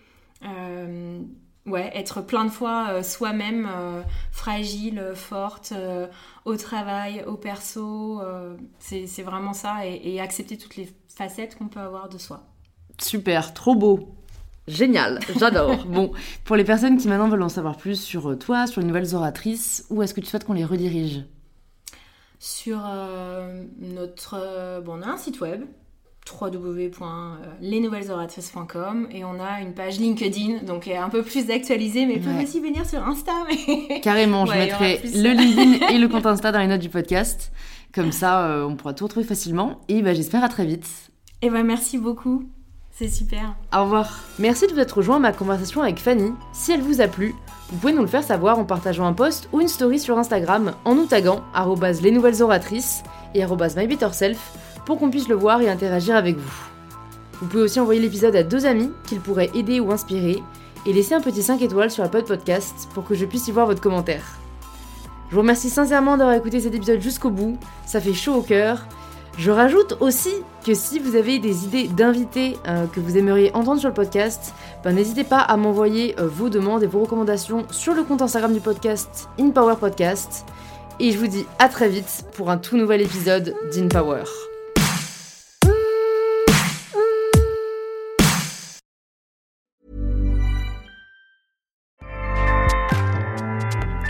[SPEAKER 2] euh, ouais, être plein de fois euh, soi-même, euh, fragile, forte, au travail, au perso. c'est vraiment ça, et, accepter toutes les facettes qu'on peut avoir de soi.
[SPEAKER 1] Super, trop beau. Génial, j'adore. bon, pour les personnes qui maintenant veulent en savoir plus sur toi, sur les nouvelles oratrices, où est-ce que tu souhaites qu'on les redirige?
[SPEAKER 2] Sur notre... bon, on a un site web, www.lesnouvellesoratrices.com et on a une page LinkedIn, donc un peu plus actualisée, mais peut aussi venir sur Insta.
[SPEAKER 1] Carrément, je mettrai le LinkedIn et le compte Insta dans les notes du podcast. Comme ça, euh, on pourra tout retrouver facilement. Et bah, j'espère à très vite.
[SPEAKER 2] Et bah, merci beaucoup. C'est super.
[SPEAKER 1] Au revoir. Merci de vous être rejoint à ma conversation avec Fanny. Si elle vous a plu, vous pouvez nous le faire savoir en partageant un post ou une story sur Instagram en nous taguant les nouvelles oratrices et mybetterself pour qu'on puisse le voir et interagir avec vous. Vous pouvez aussi envoyer l'épisode à deux amis qu'il pourrait aider ou inspirer et laisser un petit 5 étoiles sur la pod podcast pour que je puisse y voir votre commentaire. Je vous remercie sincèrement d'avoir écouté cet épisode jusqu'au bout, ça fait chaud au cœur. Je rajoute aussi que si vous avez des idées d'invités euh, que vous aimeriez entendre sur le podcast, ben, n'hésitez pas à m'envoyer euh, vos demandes et vos recommandations sur le compte Instagram du podcast InPower Podcast. Et je vous dis à très vite pour un tout nouvel épisode d'InPower.